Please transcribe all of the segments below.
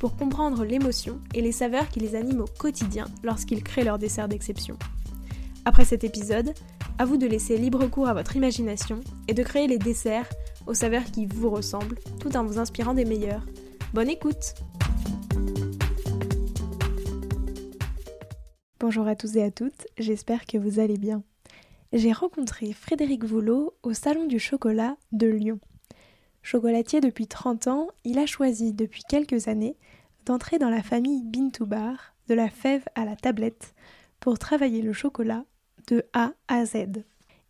pour comprendre l'émotion et les saveurs qui les animent au quotidien lorsqu'ils créent leur dessert d'exception. Après cet épisode, à vous de laisser libre cours à votre imagination et de créer les desserts aux saveurs qui vous ressemblent tout en vous inspirant des meilleurs. Bonne écoute Bonjour à tous et à toutes, j'espère que vous allez bien. J'ai rencontré Frédéric Voulot au Salon du Chocolat de Lyon. Chocolatier depuis 30 ans, il a choisi depuis quelques années d'entrer dans la famille Bar, de la fève à la tablette, pour travailler le chocolat de A à Z.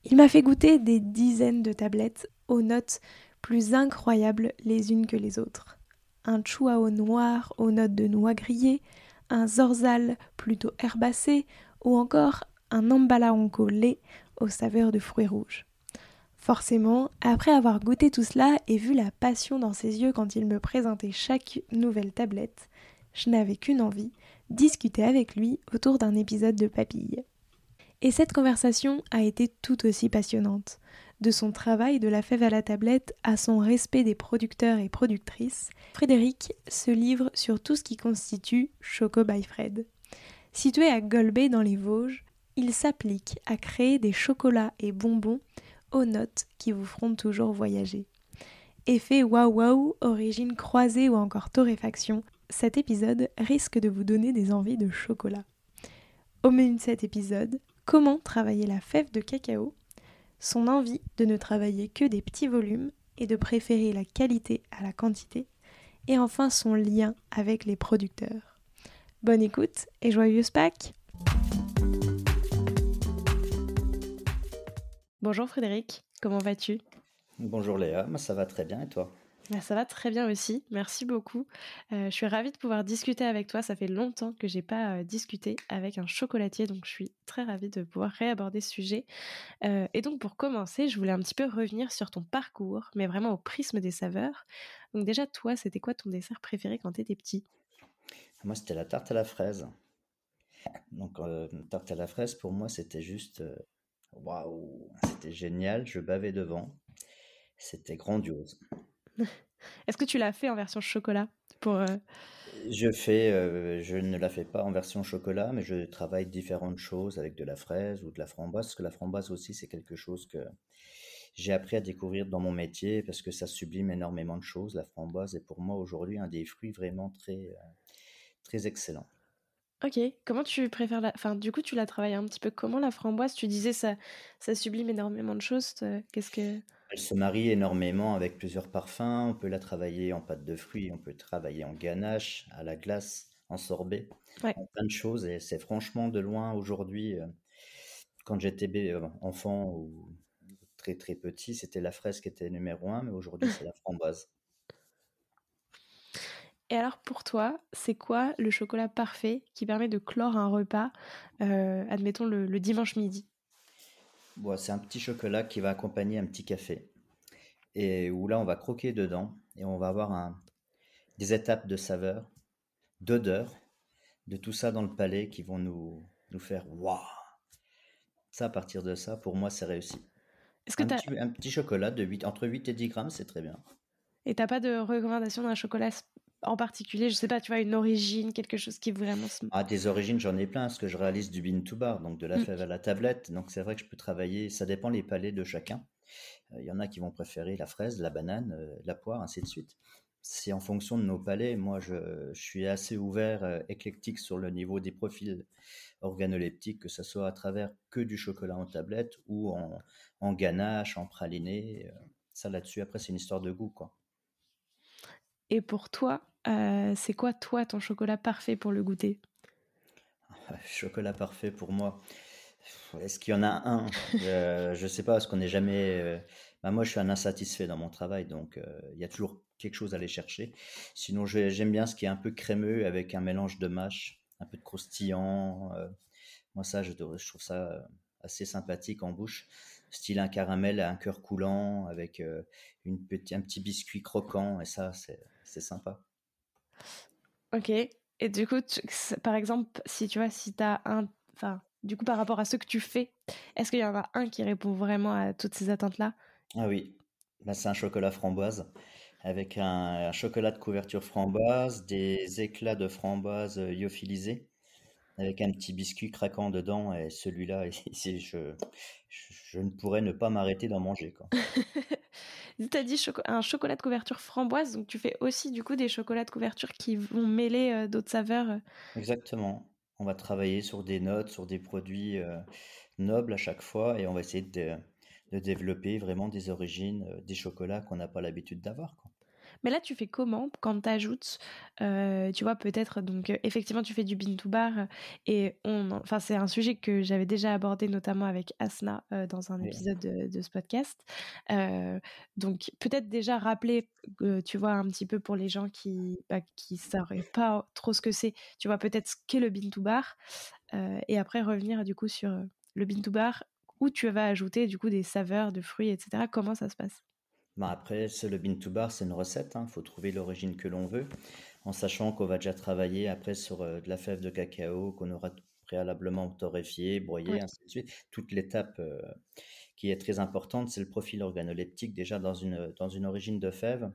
Il m'a fait goûter des dizaines de tablettes aux notes plus incroyables les unes que les autres. Un chuao noir aux notes de noix grillées, un zorzal plutôt herbacé ou encore un ambalaonco lait aux saveurs de fruits rouges. Forcément, après avoir goûté tout cela et vu la passion dans ses yeux quand il me présentait chaque nouvelle tablette, je n'avais qu'une envie, discuter avec lui autour d'un épisode de Papille. Et cette conversation a été tout aussi passionnante. De son travail de la fève à la tablette à son respect des producteurs et productrices, Frédéric se livre sur tout ce qui constitue Choco by Fred. Situé à Golbet dans les Vosges, il s'applique à créer des chocolats et bonbons aux notes qui vous feront toujours voyager. Effet waouh waouh, origine croisée ou encore torréfaction, cet épisode risque de vous donner des envies de chocolat. Au menu de cet épisode, comment travailler la fève de cacao, son envie de ne travailler que des petits volumes et de préférer la qualité à la quantité, et enfin son lien avec les producteurs. Bonne écoute et joyeuse Pâques Bonjour Frédéric, comment vas-tu? Bonjour Léa, ça va très bien et toi? Bah, ça va très bien aussi, merci beaucoup. Euh, je suis ravie de pouvoir discuter avec toi. Ça fait longtemps que j'ai pas euh, discuté avec un chocolatier, donc je suis très ravie de pouvoir réaborder ce sujet. Euh, et donc pour commencer, je voulais un petit peu revenir sur ton parcours, mais vraiment au prisme des saveurs. Donc déjà, toi, c'était quoi ton dessert préféré quand tu étais petit? Moi, c'était la tarte à la fraise. Donc, tarte à la fraise, pour moi, c'était juste waouh, c'était génial. Je bavais devant. C'était grandiose. Est-ce que tu l'as fait en version chocolat pour euh, Je fais, euh, je ne la fais pas en version chocolat, mais je travaille différentes choses avec de la fraise ou de la framboise, parce que la framboise aussi, c'est quelque chose que j'ai appris à découvrir dans mon métier, parce que ça sublime énormément de choses. La framboise est pour moi aujourd'hui un des fruits vraiment très, euh, très excellent. Ok, comment tu préfères la... Enfin, du coup, tu la travailles un petit peu comment la framboise? Tu disais ça, ça sublime énormément de choses. Qu'est-ce que... Elle se marie énormément avec plusieurs parfums. On peut la travailler en pâte de fruits, on peut travailler en ganache, à la glace, en sorbet, plein de choses. Et c'est franchement de loin aujourd'hui, euh, quand j'étais euh, enfant ou très très petit, c'était la fraise qui était numéro un, mais aujourd'hui c'est la framboise. Et alors pour toi, c'est quoi le chocolat parfait qui permet de clore un repas, euh, admettons le dimanche midi? C'est un petit chocolat qui va accompagner un petit café. Et où là, on va croquer dedans et on va avoir un, des étapes de saveur, d'odeur, de tout ça dans le palais qui vont nous, nous faire waouh. Ça, à partir de ça, pour moi, c'est réussi. Est-ce que un, petit, un petit chocolat de 8, entre 8 et 10 grammes, c'est très bien. Et t'as pas de recommandation d'un chocolat en particulier Je sais pas, tu vois, une origine, quelque chose qui vraiment. Ah, des origines, j'en ai plein, parce que je réalise du bean to bar, donc de la mm. fève à la tablette. Donc c'est vrai que je peux travailler, ça dépend les palais de chacun. Euh, il y en a qui vont préférer la fraise, la banane, euh, la poire, ainsi de suite. C'est en fonction de nos palais. Moi, je, suis assez ouvert, euh, éclectique sur le niveau des profils organoleptiques, que ce soit à travers que du chocolat en tablette ou en, en ganache, en praliné. ça là-dessus, après, c'est une histoire de goût, quoi. Et pour toi, euh, c'est quoi, toi, ton chocolat parfait pour le goûter? Chocolat parfait pour moi. Est-ce qu'il y en a un? Euh, Je ne sais pas, parce qu'on n'est jamais. Euh, bah, moi, je suis un insatisfait dans mon travail, donc il y a toujours quelque chose à aller chercher. Sinon, j'aime bien ce qui est un peu crémeux avec un mélange de mâche, un peu de croustillant. moi, ça, je, trouve ça assez sympathique en bouche. Style un caramel à un cœur coulant avec une un petit biscuit croquant, et ça, c'est sympa. Ok. Et du coup, par exemple, si tu vois, si tu as un. Enfin, du coup, par rapport à ce que tu fais, est-ce qu'il y en a un qui répond vraiment à toutes ces attentes-là? Ah oui, bah, c'est un chocolat framboise avec un, chocolat de couverture framboise, des éclats de framboise euh, lyophilisés, avec un petit biscuit craquant dedans. Et celui-là, je, je, je, ne pourrais ne pas m'arrêter d'en manger. tu as dit un chocolat de couverture framboise, donc tu fais aussi du coup des chocolats de couverture qui vont mêler euh, d'autres saveurs. Euh. Exactement. On va travailler sur des notes, sur des produits euh, nobles à chaque fois et on va essayer de, de développer vraiment des origines, des chocolats qu'on n'a pas l'habitude d'avoir. Mais là, tu fais comment quand tu ajoutes, euh, tu vois, peut-être, donc euh, effectivement, tu fais du bin to bar et on, enfin, c'est un sujet que j'avais déjà abordé notamment avec Asna euh, dans un épisode de, ce podcast. donc, peut-être déjà rappeler, tu vois, un petit peu pour les gens qui bah, qui sauraient pas trop ce que c'est, tu vois, peut-être ce qu'est le bin to bar et après revenir du coup sur le bin to bar où tu vas ajouter du coup des saveurs de fruits, etc. Comment ça se passe? Bah, après, c'est le bean to bar, c'est une recette. Il hein. faut trouver l'origine que l'on veut, en sachant qu'on va déjà travailler après sur euh, de la fève de cacao qu'on aura préalablement torréfiée, broyée, ainsi de suite. Toute l'étape euh, qui est très importante, c'est le profil organoleptique déjà dans une, dans une origine de fève,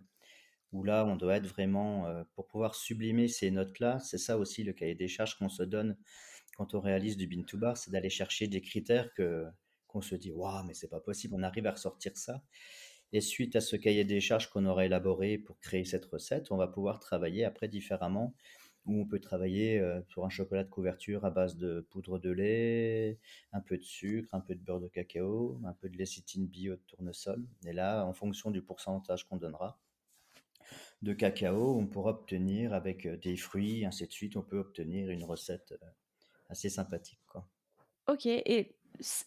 où là, on doit être vraiment, euh, pour pouvoir sublimer ces notes-là, c'est ça aussi le cahier des charges qu'on se donne quand on réalise du bean to bar, c'est d'aller chercher des critères que qu'on se dit, waouh, mais c'est pas possible, on arrive à ressortir ça. Et suite à ce cahier des charges qu'on aura élaboré pour créer cette recette, on va pouvoir travailler après différemment, où on peut travailler euh, sur un chocolat de couverture à base de poudre de lait, un peu de sucre, un peu de beurre de cacao, un peu de lécithine bio de tournesol. Et là, en fonction du pourcentage qu'on donnera de cacao, on pourra obtenir avec euh, des fruits, ainsi de suite, on peut obtenir une recette euh, assez sympathique. Ok, et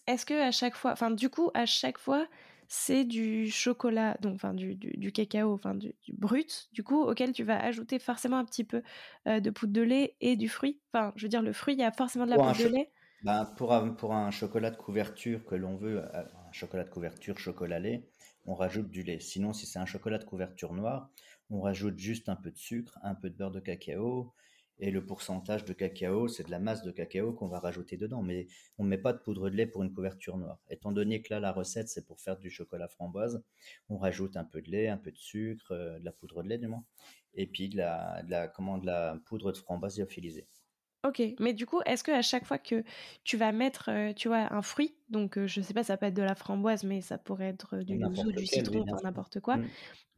est-ce que à chaque fois, enfin du coup, à chaque fois, c'est du chocolat, donc enfin du, du, cacao, enfin du, brut, du coup, auquel tu vas ajouter forcément un petit peu euh, de poudre de lait et du fruit. Enfin, je veux dire, le fruit, il y a forcément de la poudre de lait. Ben, pour, un, pour un chocolat de couverture que l'on veut, euh, un chocolat de couverture chocolat lait, on rajoute du lait. Sinon, si c'est un chocolat de couverture noire, on rajoute juste un peu de sucre, un peu de beurre de cacao, et le pourcentage de cacao, c'est de la masse de cacao qu'on va rajouter dedans. Mais on ne met pas de poudre de lait pour une couverture noire. Étant donné que là, la recette, c'est pour faire du chocolat framboise, on rajoute un peu de lait, un peu de sucre, euh, de la poudre de lait du moins, et puis de la, de la, comment, de la poudre de framboise lyophilisée. Ok, mais du coup, est-ce que à chaque fois que tu vas mettre, euh, tu vois, un fruit, donc je euh, je sais pas, ça peut être de la framboise, mais ça pourrait être du yuzu, du citron, n'importe quoi. Mm.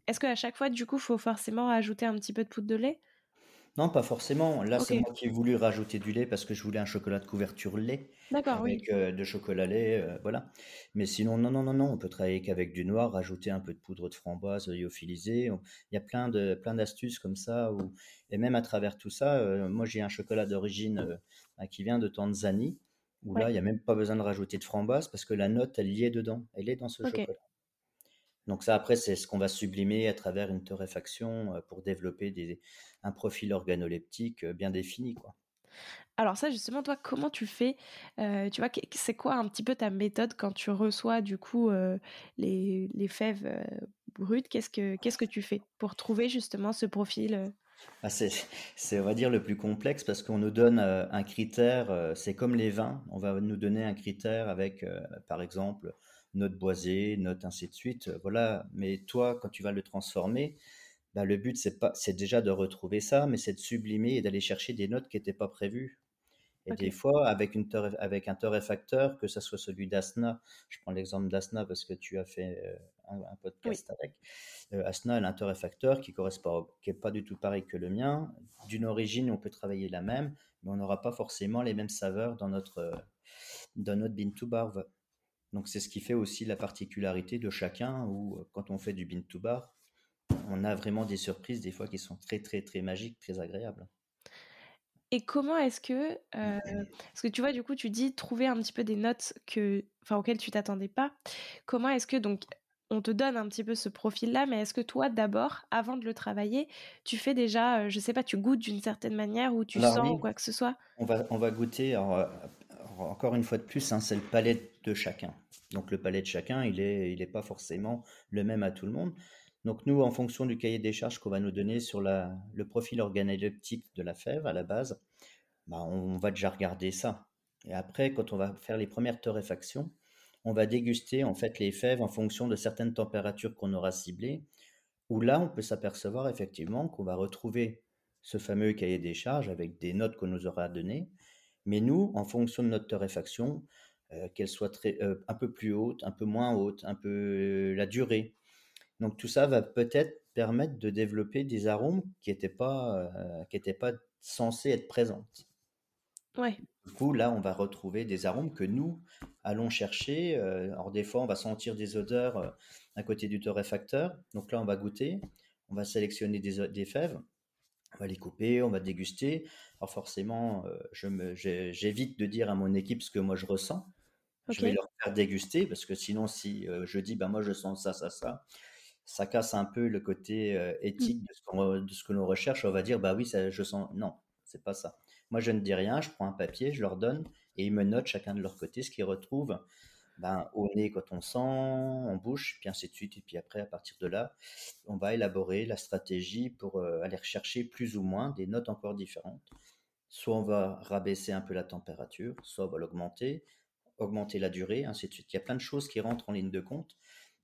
Est-ce qu'à chaque fois, du coup, il faut forcément ajouter un petit peu de poudre de lait? Non, pas forcément. Là, c'est moi qui ai voulu rajouter du lait parce que je voulais un chocolat de couverture lait D'accord, oui. avec euh, de chocolat lait, euh, voilà. Mais sinon, non, non, non, non, on peut travailler qu'avec du noir, rajouter un peu de poudre de framboise lyophilisée. Il y a plein de plein d'astuces comme ça. Et même à travers tout ça, euh, moi j'ai un chocolat d'origine bah, qui vient de Tanzanie, où là, il n'y a même pas besoin de rajouter de framboise parce que la note, elle y est dedans. Elle est dans ce chocolat. Donc ça, après, c'est ce qu'on va sublimer à travers une torréfaction euh, pour développer des, un profil organoleptique euh, bien défini, quoi. Alors ça, justement, toi, comment tu fais euh, Tu vois, c'est quoi un petit peu ta méthode quand tu reçois du coup les, les, fèves brutes? Qu'est-ce que qu'est-ce que tu fais pour trouver justement ce profil ah, c'est, on va dire, le plus complexe parce qu'on nous donne un critère, c'est comme les vins, on va nous donner un critère avec, par exemple, note boisée, note ainsi de suite. Euh, voilà. Mais toi, quand tu vas le transformer, bah, le but, c'est pas, c'est déjà de retrouver ça, mais c'est de sublimer et d'aller chercher des notes qui n'étaient pas prévues. Et des fois, avec, une avec un torréfacteur, que ce soit celui d'Asna, je prends l'exemple d'Asna parce que tu as fait euh, un, podcast avec. Euh, Asna, elle a un torréfacteur qui correspond, qui est pas du tout pareil que le mien. D'une origine, on peut travailler la même, mais on n'aura pas forcément les mêmes saveurs dans notre, dans notre bean to bar. Donc c'est ce qui fait aussi la particularité de chacun, où euh, quand on fait du bin to bar, on a vraiment des surprises des fois qui sont très très très magiques, très agréables. Et comment est-ce que, euh, parce que tu vois, du coup, tu dis trouver un petit peu des notes que, enfin, auxquelles tu t'attendais pas. Comment est-ce que donc on te donne un petit peu ce profil-là, mais est-ce que toi, d'abord, avant de le travailler, tu fais déjà, euh, je sais pas, tu goûtes d'une certaine manière ou tu sens ou quoi que ce soit? On va, on va goûter. Euh, encore une fois de plus, hein, c'est le palais de chacun. Donc le palais de chacun, il est, il est pas forcément le même à tout le monde. Donc nous, en fonction du cahier des charges qu'on va nous donner sur le profil organoleptique de la fève à la base, bah, on va déjà regarder ça. Et après, quand on va faire les premières torréfactions, on va déguster en fait les fèves en fonction de certaines températures qu'on aura ciblées, où là, on peut s'apercevoir effectivement qu'on va retrouver ce fameux cahier des charges avec des notes qu'on nous aura données. Mais nous, en fonction de notre torréfaction, euh, qu'elle soit très, euh, un peu plus haute, un peu moins haute, un peu euh, la durée, donc tout ça va peut-être permettre de développer des arômes qui n'étaient pas, euh, pas censés être présents. Ouais. Du coup, là, on va retrouver des arômes que nous allons chercher. Alors, des fois, on va sentir des odeurs à côté du torréfacteur. Donc là, on va goûter. On va sélectionner des, fèves. On va les couper, on va déguster. Alors, forcément, j'évite de dire à mon équipe ce que moi je ressens. Je vais leur faire déguster parce que sinon, si je dis, ben moi je sens ça, ça, ça, ça casse un peu le côté euh, mmh. éthique de ce, que l'on recherche. On va dire, bah oui, ça, je sens. Non, c'est pas ça. Moi, je ne dis rien, je prends un papier, je leur donne et ils me notent chacun de leur côté ce qu'ils retrouvent ben, au nez quand on sent, en bouche, puis ainsi de suite. Et puis après, à partir de là, on va élaborer la stratégie pour euh, aller rechercher plus ou moins des notes encore différentes. Soit on va rabaisser un peu la température, soit on va l'augmenter, augmenter la durée, ainsi de suite. Il y a plein de choses qui rentrent en ligne de compte.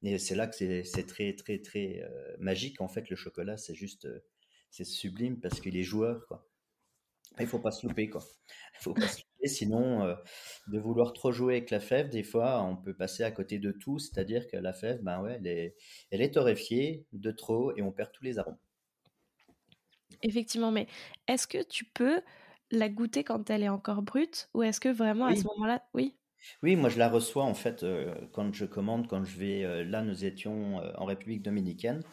Et c'est là que c'est très, très, très euh, magique. En fait, le chocolat, c'est juste, euh, c'est sublime parce qu'il est joueur, quoi. Il faut pas se louper, quoi. Il faut pas se louper, sinon, euh, de vouloir trop jouer avec la fève, des fois, on peut passer à côté de tout. C'est-à-dire que la fève, ben ouais, elle est, elle est torréfiée de trop et on perd tous les arômes. Effectivement, mais est-ce que tu peux la goûter quand elle est encore brute ou est-ce que vraiment à ce moment-là, oui? Oui, moi je la reçois en fait euh, quand je commande, quand je vais. Euh, là, nous étions euh, en République dominicaine,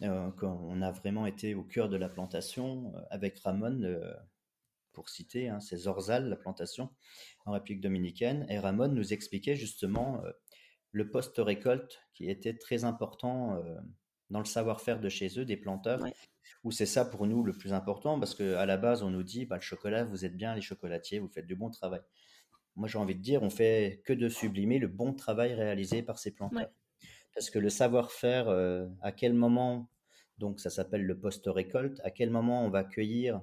quand on a vraiment été au cœur de la plantation avec Ramon, pour citer, hein, c'est Zorzal, la plantation en République dominicaine. Et Ramon nous expliquait justement le post-récolte qui était très important dans le savoir-faire de chez eux, des planteurs, où c'est ça pour nous le plus important parce qu'à la base, on nous dit bah, le chocolat, vous êtes bien les chocolatiers, vous faites du bon travail moi j'ai envie de dire, on fait que de sublimer le bon travail réalisé par ces planteurs. Parce que le savoir-faire, euh, à quel moment, donc ça s'appelle le post-récolte, à quel moment on va cueillir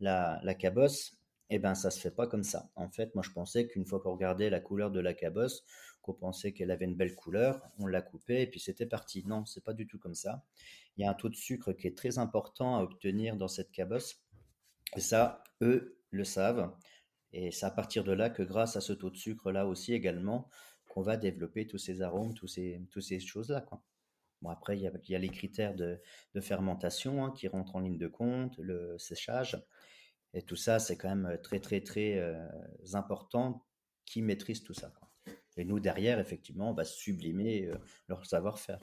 la, la cabosse, eh ben ça se fait pas comme ça. En fait, moi je pensais qu'une fois qu'on regardait la couleur de la cabosse, qu'on pensait qu'elle avait une belle couleur, on la coupait et puis c'était parti. Non, c'est pas du tout comme ça. Il y a un taux de sucre qui est très important à obtenir dans cette cabosse. Et ça, eux le savent. Et c'est à partir de là que grâce à ce taux de sucre là aussi également qu'on va développer tous ces arômes, tous ces, toutes ces choses-là. Quoi. Bon, après, il y a, les critères de, fermentation hein, qui rentrent en ligne de compte, le séchage. Et tout ça, c'est quand même très, très, très euh, important qui maîtrise tout ça. Quoi. Et nous, derrière, effectivement, on va sublimer euh, leur savoir-faire.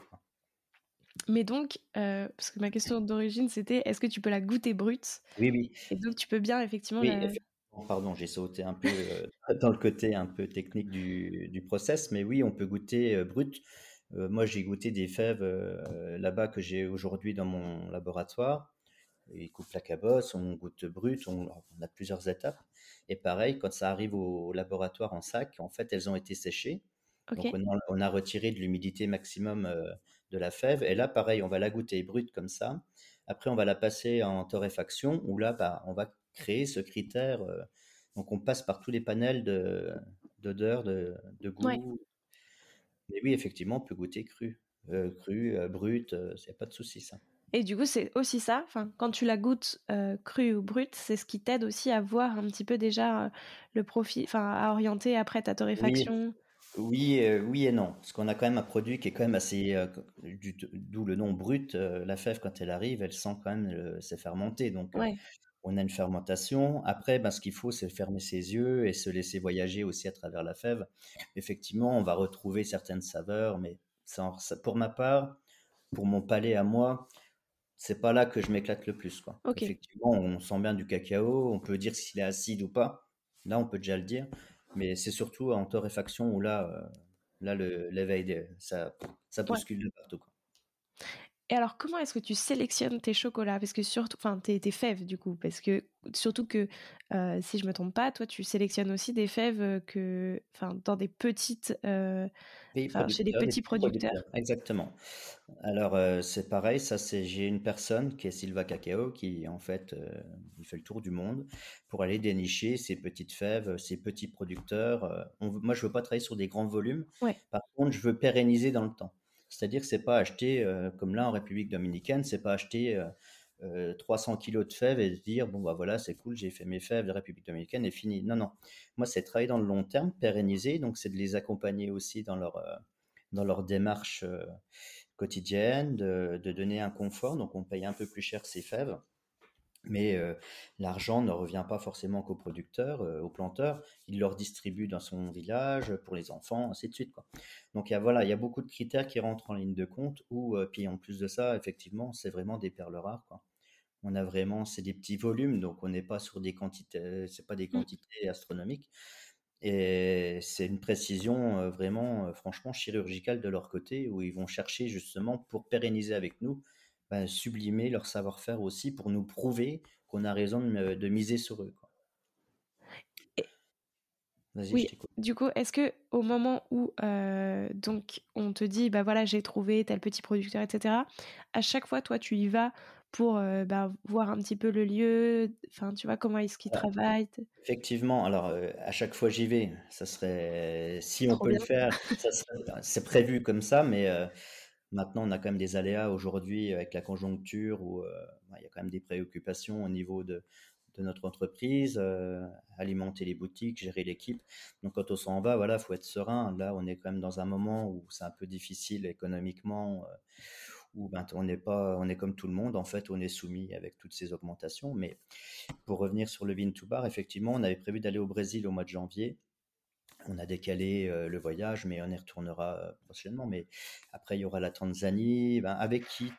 Mais donc, euh, parce que ma question d'origine, c'était est-ce que tu peux la goûter brute? Oui, oui. Et donc, tu peux bien effectivement la... Pardon, j'ai sauté un peu euh, dans le côté un peu technique du, du process, mais oui, on peut goûter euh, brut. Euh, moi, j'ai goûté des fèves là-bas que j'ai aujourd'hui dans mon laboratoire. Ils coupent la cabosse, on goûte brut, on, a plusieurs étapes. Et pareil, quand ça arrive au, laboratoire en sac, en fait, elles ont été séchées. Donc, on a, retiré de l'humidité maximum de la fève. Et là, pareil, on va la goûter brute comme ça. Après, on va la passer en torréfaction, où là, bah, on va créer ce critère. Euh, donc on passe par tous les panels d'odeur, de, de, goût. Mais oui, effectivement, on peut goûter cru. Euh, cru, euh, brut, il n'y a pas de souci ça. Et du coup, c'est aussi ça. Enfin, quand tu la goûtes crue ou brute, c'est ce qui t'aide aussi à voir un petit peu déjà le profit, enfin, à orienter après ta torréfaction. Oui, oui, et non. Parce qu'on a quand même un produit qui est quand même assez, d'où le nom brut. la fève, quand elle arrive, elle sent quand même c'est fermenté. Donc, on a une fermentation. Après, ben, ce qu'il faut, c'est fermer ses yeux et se laisser voyager aussi à travers la fève. Effectivement, on va retrouver certaines saveurs, mais pour ma part, pour mon palais à moi, c'est pas là que je m'éclate le plus. Quoi. Effectivement, on sent bien du cacao, on peut dire s'il est acide ou pas. Là, on peut déjà le dire. Mais c'est surtout en torréfaction où là, euh, là l'éveil, ça, ça Ouais. bouscule de partout. Quoi. Et alors, comment est-ce que tu sélectionnes tes chocolats? Parce que surtout, enfin, tes, tes fèves du coup, parce que surtout que euh, si je me trompe pas, toi, tu sélectionnes aussi des fèves euh, que, enfin, dans des petites, euh, chez des petits producteurs. producteurs. Exactement. Alors, euh, c'est pareil, ça, c'est, j'ai une personne qui est Silva Cacao qui, en fait, il fait le tour du monde pour aller dénicher ces petites fèves, ces petits producteurs. On moi, je veux pas travailler sur des grands volumes. Ouais. Par contre, je veux pérenniser dans le temps. C'est-à-dire que c'est pas acheter, euh, comme là en République dominicaine, c'est pas acheter euh, euh, 300 kilos de fèves et se dire, bon, bah voilà, c'est cool, j'ai fait mes fèves de République dominicaine et fini. Non, non. Moi, c'est travailler dans le long terme, pérenniser, donc c'est de les accompagner aussi dans leur, euh, dans leur démarche euh, quotidienne, de, de donner un confort, donc on paye un peu plus cher ces fèves. Mais euh, l'argent ne revient pas forcément qu'aux producteurs, euh, aux planteurs. Il leur distribue dans son village pour les enfants, ainsi de suite. Quoi. Donc il y a, voilà, il y a beaucoup de critères qui rentrent en ligne de compte. Ou euh, puis en plus de ça, effectivement, c'est vraiment des perles rares. Quoi. On a vraiment, c'est des petits volumes, donc on n'est pas sur des quantités, c'est pas des Mm. quantités astronomiques. Et c'est une précision euh, vraiment, euh, franchement, chirurgicale de leur côté, où ils vont chercher justement pour pérenniser avec nous, ben, sublimer leur savoir-faire aussi pour nous prouver qu'on a raison de, de miser sur eux. Quoi. Oui, t'écoute. du coup, est-ce que au moment où euh, donc on te dit bah voilà j'ai trouvé tel petit producteur etc. À chaque fois toi tu y vas pour euh, bah, voir un petit peu le lieu, enfin tu vois comment est-ce qu'il Ah, travaille, Effectivement, alors euh, à chaque fois j'y vais, ça serait, si on trop peut le faire, c'est prévu comme ça, mais euh, maintenant on a quand même des aléas aujourd'hui avec la conjoncture où euh, bah, il y a quand même des préoccupations au niveau de, de notre entreprise, euh, alimenter les boutiques, gérer l'équipe. Donc quand on s'en va, voilà, faut être serein. Là, on est quand même dans un moment où c'est un peu difficile économiquement, euh, où ben, on n'est pas, on est comme tout le monde, en fait, on est soumis avec toutes ces augmentations. Mais pour revenir sur le Bean to Bar, effectivement, on avait prévu d'aller au Brésil au mois de janvier. On a décalé euh, le voyage, mais on y retournera euh, prochainement. Mais après, il y aura la Tanzanie, ben, avec qui,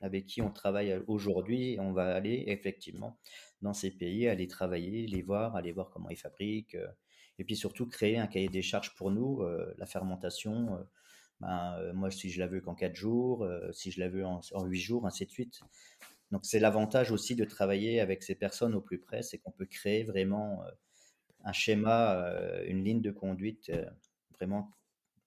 avec qui on travaille euh, aujourd'hui. On va aller effectivement dans ces pays, aller travailler, les voir, aller voir comment ils fabriquent, et puis surtout créer un cahier des charges pour nous, la fermentation. ben, moi, si je la veux qu'en 4 jours, si je la veux en, en 8 jours, ainsi de suite. Donc, c'est l'avantage aussi de travailler avec ces personnes au plus près, c'est qu'on peut créer vraiment un schéma, euh, une ligne de conduite euh, vraiment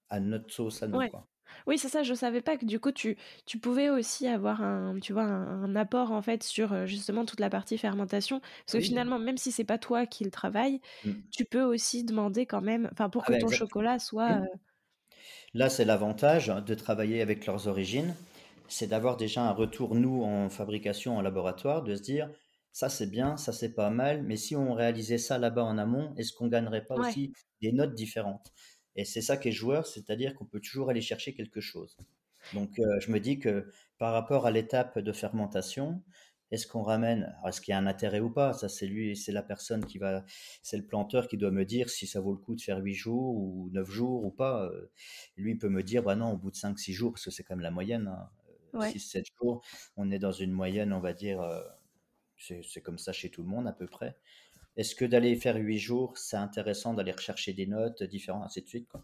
à notre sauce à nous. Ouais. Quoi. Oui, c'est ça, je savais pas que du coup tu, tu pouvais aussi avoir un, tu vois, un, un apport en fait sur euh, justement toute la partie fermentation. Parce que finalement, même si c'est pas toi qui le travaille, Mm. tu peux aussi demander quand même, enfin pour Ah que ben, ton exactement. chocolat soit. Mm. euh, Là, c'est l'avantage de travailler avec leurs origines, c'est d'avoir déjà un retour, nous, en fabrication, en laboratoire, de se dire, ça c'est bien, ça c'est pas mal, mais si on réalisait ça là-bas en amont, est-ce qu'on gagnerait pas Ouais. aussi des notes différentes? Et c'est ça qui est joueur, c'est-à-dire qu'on peut toujours aller chercher quelque chose. Donc, euh, je me dis que par rapport à l'étape de fermentation, est-ce qu'on ramène, est-ce qu'il y a un intérêt ou pas? Ça, c'est lui, c'est la personne qui va, c'est le planteur qui doit me dire si ça vaut le coup de faire 8 jours ou 9 jours ou pas. Euh, Lui, il peut me dire, bah non, au bout de 5-6 jours, parce que c'est quand même la moyenne, hein, Ouais. 6-7 jours, on est dans une moyenne, on va dire, euh, c'est comme ça chez tout le monde à peu près. Est-ce que d'aller faire 8 jours, c'est intéressant d'aller rechercher des notes différentes, ainsi de suite, quoi?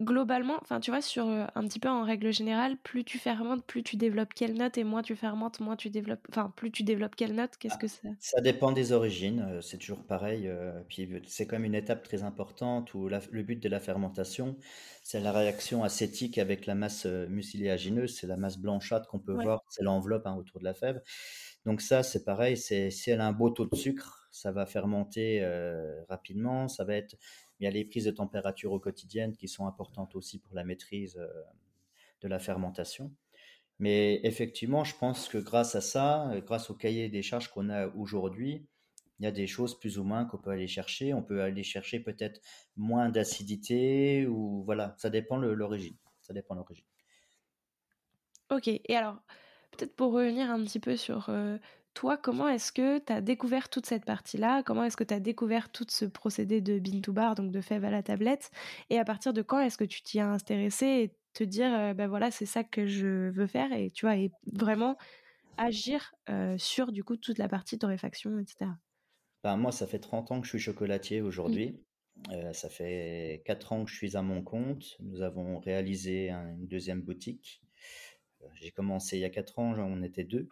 Globalement, enfin tu vois, sur euh, un petit peu en règle générale, plus tu fermentes, plus tu développes quelle note, et moins tu fermentes, moins tu développes, enfin plus tu développes quelle note, qu'est-ce que ça Ça dépend des origines, euh, c'est toujours pareil. euh, Puis c'est quand même une étape très importante où la- le but de la fermentation, c'est la réaction acétique avec la masse mucilagineuse, c'est la masse blanchâtre qu'on peut Ouais. voir, c'est l'enveloppe hein, autour de la fève. Donc ça, c'est pareil, c'est si elle a un beau taux de sucre, ça va fermenter euh, rapidement, ça va être, il y a les prises de température au quotidien qui sont importantes aussi pour la maîtrise euh, de la fermentation. Mais effectivement, je pense que grâce à ça, euh, grâce au cahier des charges qu'on a aujourd'hui, il y a des choses plus ou moins qu'on peut aller chercher. On peut aller chercher peut-être moins d'acidité ou voilà, ça dépend l'origine. Ça dépend l'origine. Ok, et alors, peut-être pour revenir un petit peu sur euh, toi, comment est-ce que tu as découvert toute cette partie-là? Comment est-ce que tu as découvert tout ce procédé de bean to bar, donc de fèves à la tablette? Et à partir de quand est-ce que tu t'y as intéressé et te dire, euh, ben voilà, c'est ça que je veux faire Et tu vois, et vraiment agir sur du coup toute la partie torréfaction, etc. Ben, moi, ça fait 30 ans que je suis chocolatier aujourd'hui. ça fait 4 ans que je suis à mon compte. Nous avons réalisé une deuxième boutique. J'ai commencé il y a 4 ans, on était deux.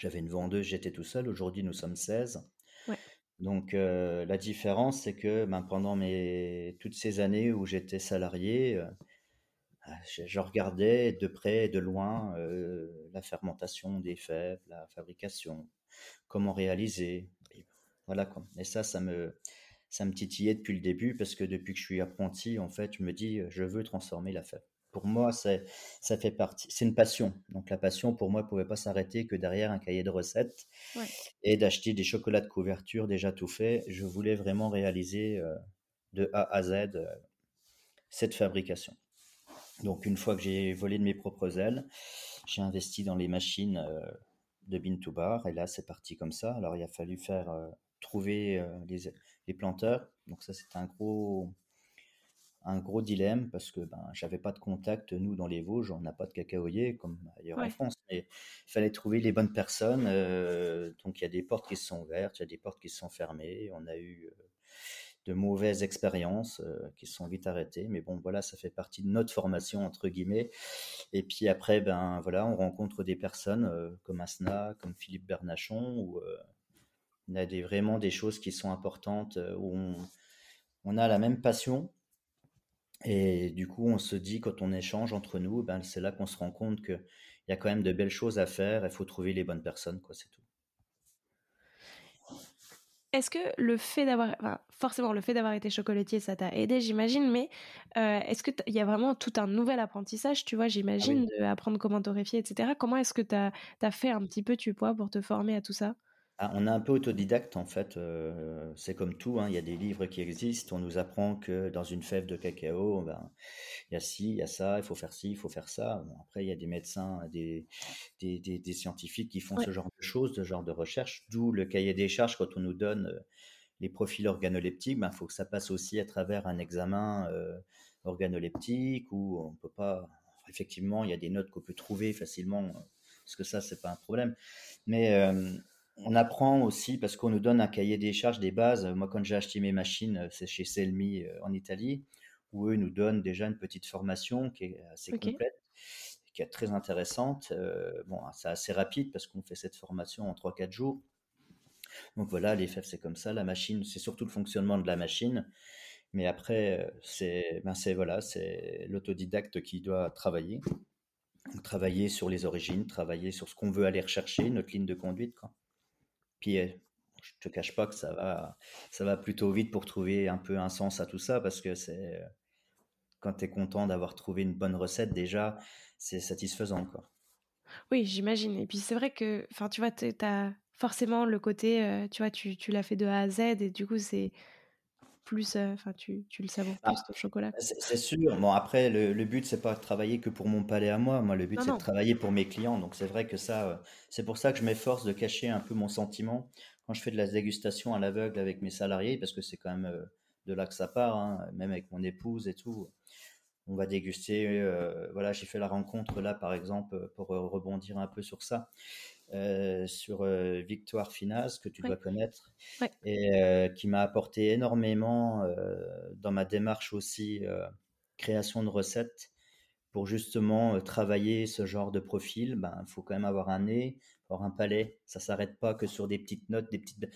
J'avais une vendeuse, j'étais tout seul. Aujourd'hui, nous sommes 16. Donc, la différence, c'est que ben, pendant mes, toutes ces années où j'étais salarié, ah, je, regardais de près et de loin la fermentation des fèves, la fabrication, comment réaliser. Et voilà quoi. Et ça, ça me, ça me titillait depuis le début parce que depuis que je suis apprenti, en fait, je me dis, je veux transformer la fève pour moi, c'est, ça fait partie, c'est une passion. Donc la passion, pour moi, ne pouvait pas s'arrêter que derrière un cahier de recettes et d'acheter des chocolats de couverture déjà tout fait. Je voulais vraiment réaliser euh, de A à Z euh, cette fabrication. Donc une fois que j'ai volé de mes propres ailes, j'ai investi dans les machines euh, de Bin to Bar et là c'est parti comme ça. Alors il a fallu faire trouver les, les planteurs. Donc ça c'était un gros un gros dilemme parce que ben, j'avais pas de contact, nous, dans les Vosges, on n'a pas de cacaoyer comme ailleurs en France. Mais il fallait trouver les bonnes personnes. Euh, donc il y a des portes qui se sont ouvertes, il y a des portes qui se sont fermées. On a eu euh, de mauvaises expériences euh, qui se sont vite arrêtées. Mais bon, voilà, ça fait partie de notre formation, entre guillemets. Et puis après, ben voilà, on rencontre des personnes comme Asna, comme Philippe Bernachon, où on a des, vraiment des choses qui sont importantes, où on, on a la même passion et du coup, on se dit, quand on échange entre nous, ben, c'est là qu'on se rend compte qu'il y a quand même de belles choses à faire. Il faut trouver les bonnes personnes, quoi, c'est tout. Est-ce que le fait d'avoir, enfin, forcément, le fait d'avoir été chocolatier, ça t'a aidé, j'imagine, mais euh, est-ce qu'il y a vraiment tout un nouvel apprentissage, tu vois, j'imagine, ah d'apprendre comment torréfier, etc. Comment est-ce que tu as, as, fait un petit peu, tu vois, pour te former à tout ça? Ah, on est un peu autodidacte en fait. Euh, c'est comme tout. Hein, il y a des livres qui existent. On nous apprend que dans une fève de cacao, ben, il y a ci, il y a ça. Il faut faire ci, il faut faire ça. après, il y a des médecins, des, des, scientifiques qui font ce genre de choses, ce genre de recherche. D'où le cahier des charges quand on nous donne euh, les profils organoleptiques. Il ben, faut que ça passe aussi à travers un examen euh, organoleptique où on peut pas. Effectivement, il y a des notes qu'on peut trouver facilement parce que ça, c'est pas un problème. Mais on apprend aussi parce qu'on nous donne un cahier des charges, des bases. Moi, quand j'ai acheté mes machines, euh, c'est chez Selmi euh, en Italie, où eux nous donnent déjà une petite formation qui est assez complète, qui est très intéressante. Euh, bon, c'est assez rapide parce qu'on fait cette formation en 3-4 jours. Donc voilà, les FF, c'est comme ça. La machine, c'est surtout le fonctionnement de la machine. Mais après, c'est ben voilà, c'est l'autodidacte qui doit travailler. Travailler sur les origines, travailler sur ce qu'on veut aller rechercher, notre ligne de conduite. Quoi. Puis euh, je te cache pas que ça va, ça va plutôt vite pour trouver un peu un sens à tout ça parce que c'est quand tu es content d'avoir trouvé une bonne recette déjà, c'est satisfaisant quoi. Oui, j'imagine. Et puis c'est vrai que, enfin, tu vois, tu as forcément le côté, euh, tu vois, tu, tu l'as fait de A à Z et du coup, c'est plus, enfin, tu, tu, le savoures plus ah, ton chocolat. C'est sûr. Bon, après, le, le but, c'est pas de travailler que pour mon palais à moi. Moi, le but, c'est de travailler pour mes clients. Donc, c'est vrai que ça, c'est pour ça que je m'efforce de cacher un peu mon sentiment quand je fais de la dégustation à l'aveugle avec mes salariés, parce que c'est quand même de là que ça part, hein, même avec mon épouse et tout. On va déguster. voilà, j'ai fait la rencontre là, par exemple, pour rebondir un peu sur ça. Euh, sur euh, Victoire Finaz, que tu dois connaître, et euh, qui m'a apporté énormément dans ma démarche aussi création de recettes pour justement travailler ce genre de profil. Ben, il faut quand même avoir un nez, avoir un palais. Ça s'arrête pas que sur des petites notes, des petites.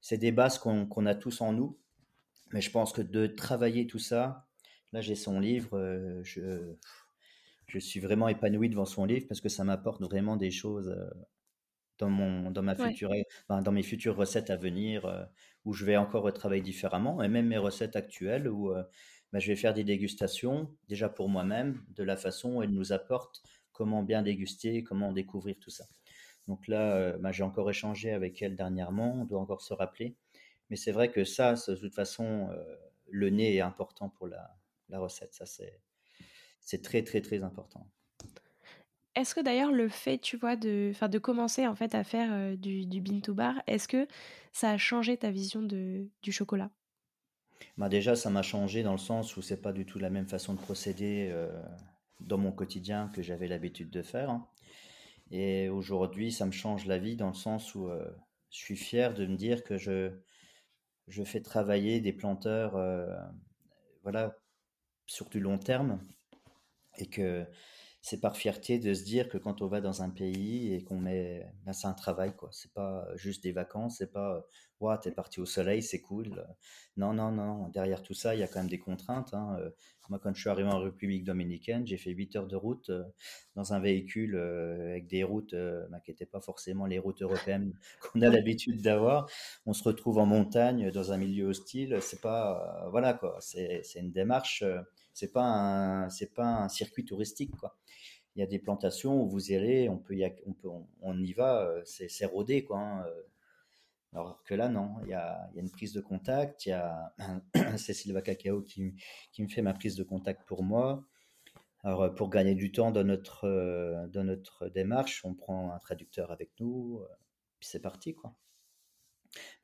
C'est des bases qu'on a tous en nous. Mais je pense que de travailler tout ça, là j'ai son livre, je, je suis vraiment épanoui devant son livre parce que ça m'apporte vraiment des choses dans, mon, dans, ma future, dans mes futures recettes à venir, euh, où je vais encore retravailler différemment, et même mes recettes actuelles, où euh, bah, je vais faire des dégustations, déjà pour moi-même, de la façon où elles nous apportent comment bien déguster, comment découvrir tout ça. Donc là, euh, bah, j'ai encore échangé avec elle dernièrement, on doit encore se rappeler. Mais c'est vrai que ça, de toute façon, le nez est important pour la, la recette. Ça, c'est très, très, très important. Est-ce que d'ailleurs le fait, tu vois, de, de commencer en fait à faire euh, du, du bean to bar, est-ce que ça a changé ta vision de, du chocolat? Bah Déjà, ça m'a changé dans le sens où c'est pas du tout la même façon de procéder euh, dans mon quotidien que j'avais l'habitude de faire. Hein. Et aujourd'hui, ça me change la vie dans le sens où je suis fier de me dire que je, je fais travailler des planteurs voilà, sur du long terme et que c'est par fierté de se dire que quand on va dans un pays et qu'on met, ben c'est un travail quoi. C'est pas juste des vacances, c'est pas, ouais, t'es parti au soleil, c'est cool. Non, non, non. Derrière tout ça, il y a quand même des contraintes. Hein. Moi, quand je suis arrivé en République dominicaine, j'ai fait 8 heures de route dans un véhicule avec des routes ben, qui n'étaient pas forcément les routes européennes qu'on a l'habitude d'avoir. On se retrouve en montagne dans un milieu hostile. C'est pas, voilà quoi. C'est une démarche c'est pas un, c'est pas un circuit touristique quoi. Il y a des plantations où vous irez, on peut y, on peut, on, y va, euh, c'est, rodé quoi. Hein, euh. Alors que là, non, il y a, il y a une prise de contact. Il y a Cécile Cacao qui, qui me fait ma prise de contact pour moi. Alors, pour gagner du temps dans notre, euh, dans notre démarche, on prend un traducteur avec nous, puis c'est parti, quoi.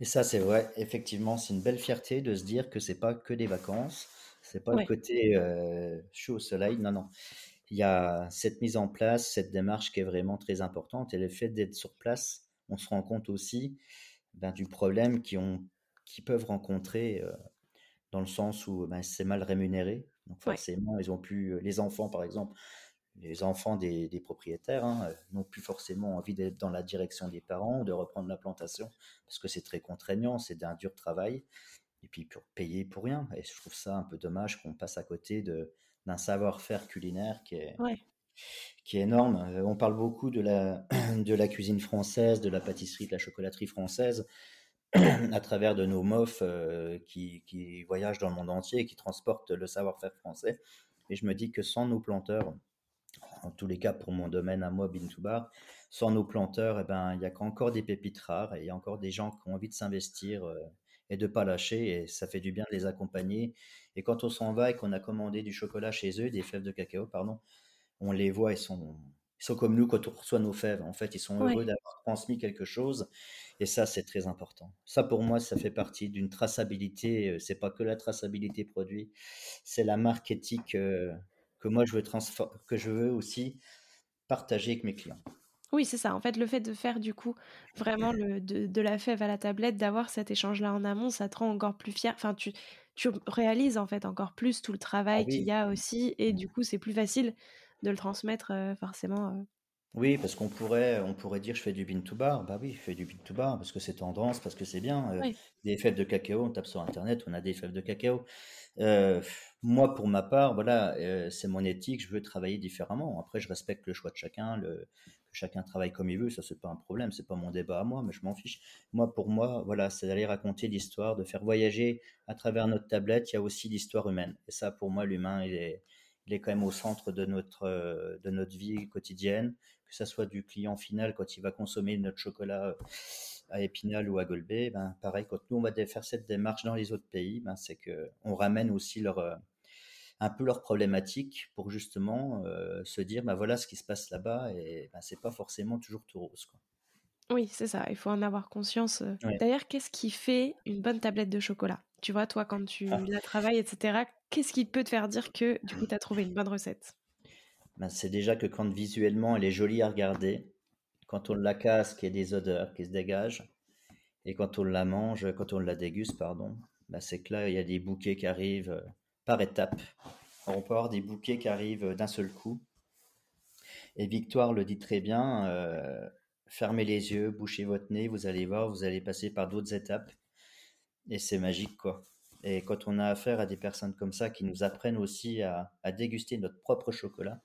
Et ça, c'est vrai, effectivement, c'est une belle fierté de se dire que c'est pas que des vacances, c'est pas le côté chaud au soleil. Non, non. Il y a cette mise en place, cette démarche qui est vraiment très importante. Et le fait d'être sur place, on se rend compte aussi ben, du problème qu'ils qui peuvent rencontrer dans le sens où ben, c'est mal rémunéré. Donc forcément, ils ont pu, les enfants par exemple, les enfants des, propriétaires hein, n'ont plus forcément envie d'être dans la direction des parents, de reprendre la plantation, parce que c'est très contraignant, c'est d'un dur travail et puis pour payer pour rien. Et je trouve ça un peu dommage qu'on passe à côté de, d'un savoir-faire culinaire qui est, qui est énorme. Euh, on parle beaucoup de la, de la cuisine française, de la pâtisserie, de la chocolaterie française à travers de nos mofs euh, qui, qui, voyagent dans le monde entier et qui transportent le savoir-faire français. Et je me dis que sans nos planteurs, en tous les cas pour mon domaine à moi, Bintoubar, sans nos planteurs, eh ben, il y a encore des pépites rares et il y a encore des gens qui ont envie de s'investir euh, et de pas lâcher. Et ça fait du bien de les accompagner. Et quand on s'en va et qu'on a commandé du chocolat chez eux, des fèves de cacao, pardon, on les voit, ils sont, ils sont comme nous quand on reçoit nos fèves. En fait, ils sont heureux d'avoir transmis quelque chose. Et ça, c'est très important. Ça, pour moi, ça fait partie d'une traçabilité. Euh, c'est pas que la traçabilité produit, c'est la marque éthique euh, que moi, je veux, que je veux aussi partager avec mes clients. Oui, c'est ça. En fait, le fait de faire du coup vraiment le, de, la fève à la tablette, d'avoir cet échange-là en amont, ça te rend encore plus fier. Enfin, tu, tu réalises en fait encore plus tout le ah travail qu'il y a aussi, et du coup, c'est plus facile de le transmettre forcément. Oui, parce qu'on pourrait, on pourrait dire je fais du bean to bar. Bah oui, je fais du bean to bar parce que c'est tendance, parce que c'est bien. Des fèves de cacao, on tape sur internet, on a des fèves de cacao. moi, pour ma part, voilà, c'est mon éthique, je veux travailler différemment. Après, je respecte le choix de chacun, le, chacun travaille comme il veut, ça c'est pas un problème, c'est pas mon débat à moi, mais je m'en fiche. Moi, pour moi, voilà, c'est d'aller raconter l'histoire, de faire voyager à travers notre tablette. Il y a aussi l'histoire humaine, et ça, pour moi, l'humain, il est, il est quand même au centre de notre de notre vie quotidienne, que ça soit du client final quand il va consommer notre chocolat à Épinal ou à Golbet, ben pareil, quand nous on va faire cette démarche dans les autres pays, ben c'est que on ramène aussi leur un peu leurs problématiques pour justement euh, se dire bah voilà ce qui se passe là-bas et bah, c'est pas forcément toujours tout rose quoi. Oui, c'est ça, il faut en avoir conscience. Euh. D'ailleurs, qu'est-ce qui fait une bonne tablette de chocolat? Tu vois, toi, quand tu ah. la travailles, etc., qu'est-ce qui peut te faire dire que du coup, tu as trouvé une bonne recette? Bah, C'est déjà que quand visuellement elle est jolie à regarder, quand on la casse, qu'il y a des odeurs qui se dégagent, et quand on la mange, quand on la déguste, pardon, bah, c'est que là, il y a des bouquets qui arrivent euh, par étapes. on peut avoir des bouquets qui arrivent d'un seul coup. Et Victoire le dit très bien, euh, fermez les yeux, bouchez votre nez, vous allez voir, vous allez passer par d'autres étapes. Et c'est magique, quoi. Et quand on a affaire à des personnes comme ça qui nous apprennent aussi à, déguster notre propre chocolat,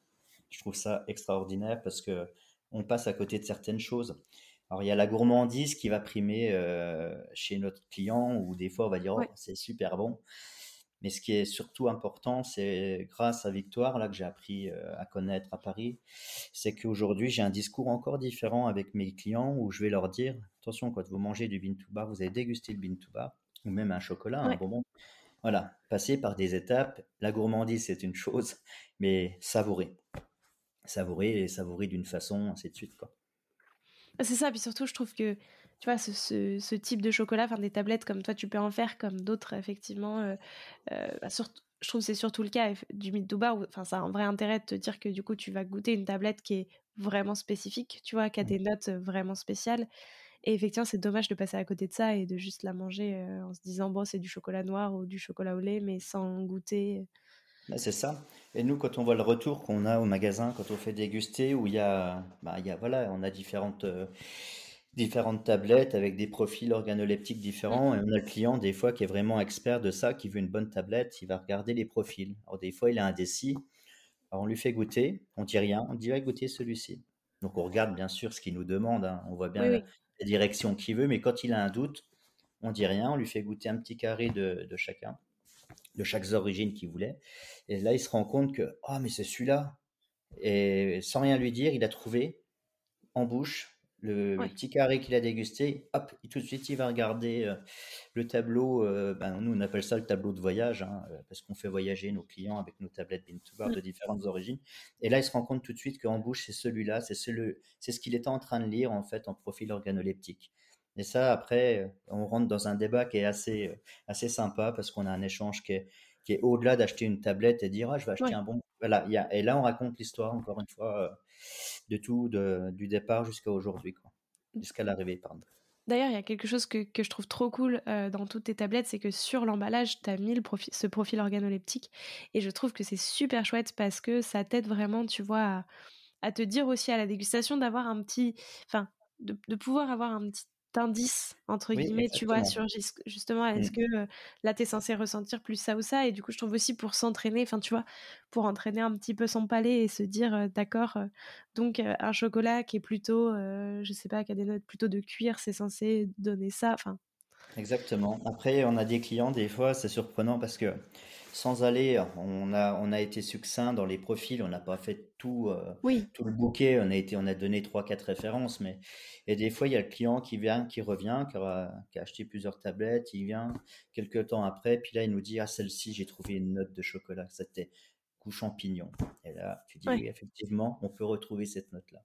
je trouve ça extraordinaire parce que on passe à côté de certaines choses. Alors il y a la gourmandise qui va primer euh, chez notre client ou des fois on va dire oh, c'est super bon. Mais ce qui est surtout important, c'est grâce à Victoire, là que j'ai appris euh, à connaître à Paris, c'est qu'aujourd'hui j'ai un discours encore différent avec mes clients où je vais leur dire attention, quand vous mangez du bean to bar, vous avez dégusté le bean to bar ou même un chocolat, un bonbon. Voilà, passer par des étapes. La gourmandise, c'est une chose, mais savourer. Savourer et savourer d'une façon, ainsi de suite. Quoi. C'est ça, puis surtout, je trouve que tu vois, ce, type de chocolat, enfin des tablettes comme toi, tu peux en faire, comme d'autres, effectivement. Euh, euh, bah, je trouve que c'est surtout le cas du mythe bar. Enfin, ça a un vrai intérêt de te dire que du coup, tu vas goûter une tablette qui est vraiment spécifique, tu vois, qui a mmh. des notes vraiment spéciales. Et effectivement, c'est dommage de passer à côté de ça et de juste la manger en se disant, bon, c'est du chocolat noir ou du chocolat au lait, mais sans goûter. Bah, c'est ça. Et nous, quand on voit le retour qu'on a au magasin, quand on fait déguster, où il y a, bah, il y a voilà, on a différentes, différentes tablettes avec des profils organoleptiques différents. Et on a le client, des fois, qui est vraiment expert de ça, qui veut une bonne tablette, il va regarder les profils. Alors, des fois, il a un décis. Alors, on lui fait goûter, on dit rien, on dit, va goûter celui-ci. Donc, on regarde bien sûr ce qu'il nous demande. Hein. On voit bien la, direction qu'il veut, mais quand il a un doute, on dit rien, on lui fait goûter un petit carré de, de chacun, de chaque origine qu'il voulait. Et là, il se rend compte que, ah, mais c'est celui-là. Et sans rien lui dire, il a trouvé en bouche le, petit carré qu'il a dégusté, hop, tout de suite il va regarder euh, le tableau. Euh, ben, nous on appelle ça le tableau de voyage, hein, euh, parce qu'on fait voyager nos clients avec nos tablettes Bean2Bar de différentes origines. Et là il se rend compte tout de suite qu'en bouche c'est celui-là, c'est c'est ce qu'il était en train de lire en fait en profil organoleptique. Et ça après on rentre dans un débat qui est assez assez sympa parce qu'on a un échange qui est qui est au-delà d'acheter une tablette et dire ah je vais acheter un bon voilà y a, et là on raconte l'histoire encore une fois de tout, du départ jusqu'à aujourd'hui, jusqu'à l'arrivée, pardon. D'ailleurs, il y a quelque chose que, je trouve trop cool euh, dans toutes tes tablettes, c'est que sur l'emballage, tu as mis ce profil organoleptique. Et je trouve que c'est super chouette parce que ça t'aide vraiment, tu vois, à, te dire aussi à la dégustation d'avoir un petit. Enfin, de, pouvoir avoir un petit indice entre guillemets tu vois sur justement est-ce mmh. que euh, là tu es censé ressentir plus ça ou ça? Et du coup je trouve aussi pour s'entraîner enfin tu vois pour entraîner un petit peu son palais et se dire euh, d'accord euh, donc un chocolat qui est plutôt je sais pas qui a des notes plutôt de cuir c'est censé donner ça enfin exactement après on a des clients des fois c'est surprenant parce que sans aller, on a, on a été succinct dans les profils, on n'a pas fait tout, euh, tout le bouquet, on a été, on a donné trois, quatre références, mais et des fois il y a le client qui vient, qui revient, qui a, qui a acheté plusieurs tablettes, il vient quelques temps après, puis là il nous dit ah celle-ci j'ai trouvé une note de chocolat, c'était goût champignon. Et là tu dis oui effectivement on peut retrouver cette note là.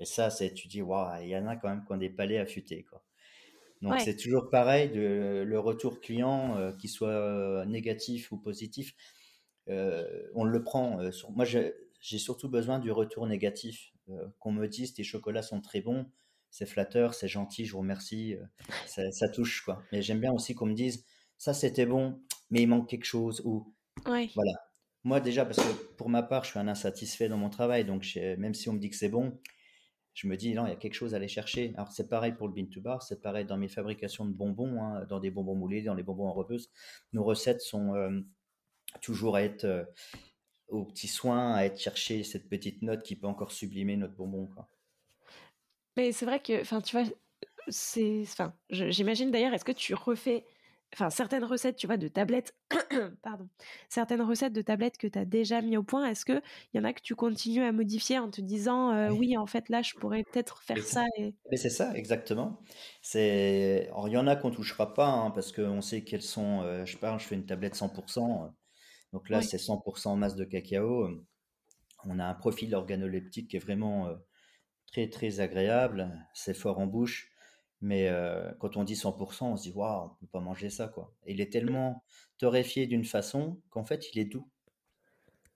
Et ça c'est tu dis waouh il y en a quand même qui ont des palais affûtés quoi. Donc c'est toujours pareil, de, le retour client, euh, qu'il soit euh, négatif ou positif, euh, on le prend. moi, j'ai surtout besoin du retour négatif, qu'on me dise tes chocolats sont très bons, c'est flatteur, c'est gentil, je vous remercie, ça, ça, touche quoi. Mais j'aime bien aussi qu'on me dise ça c'était bon, mais il manque quelque chose ou voilà. Moi déjà parce que pour ma part, je suis un insatisfait dans mon travail, donc même si on me dit que c'est bon, je me dis, non, il y a quelque chose à aller chercher. Alors, c'est pareil pour le bean to bar, c'est pareil dans mes fabrications de bonbons, hein, dans des bonbons moulés, dans les bonbons en repeuse. Nos recettes sont euh, toujours à être euh, au petit à être chercher cette petite note qui peut encore sublimer notre bonbon. Mais c'est vrai que, enfin, tu vois, c'est, enfin, j'imagine d'ailleurs, est-ce que tu refais enfin certaines recettes, tu vois, de tablettes, pardon, certaines recettes de tablettes que tu as déjà mis au point, est-ce que il y en a que tu continues à modifier en te disant euh, oui. en fait là je pourrais peut-être faire ça et... c'est ça exactement. C'est il y en a qu'on touchera pas hein, parce qu'on sait qu'elles sont euh, je parle, je fais une tablette 100% donc là c'est 100% masse de cacao. On a un profil organoleptique qui est vraiment euh, très très agréable, c'est fort en bouche. Mais euh, quand on dit 100%, on se dit waouh, on peut pas manger ça quoi. il est tellement torréfié d'une façon qu'en fait il est doux.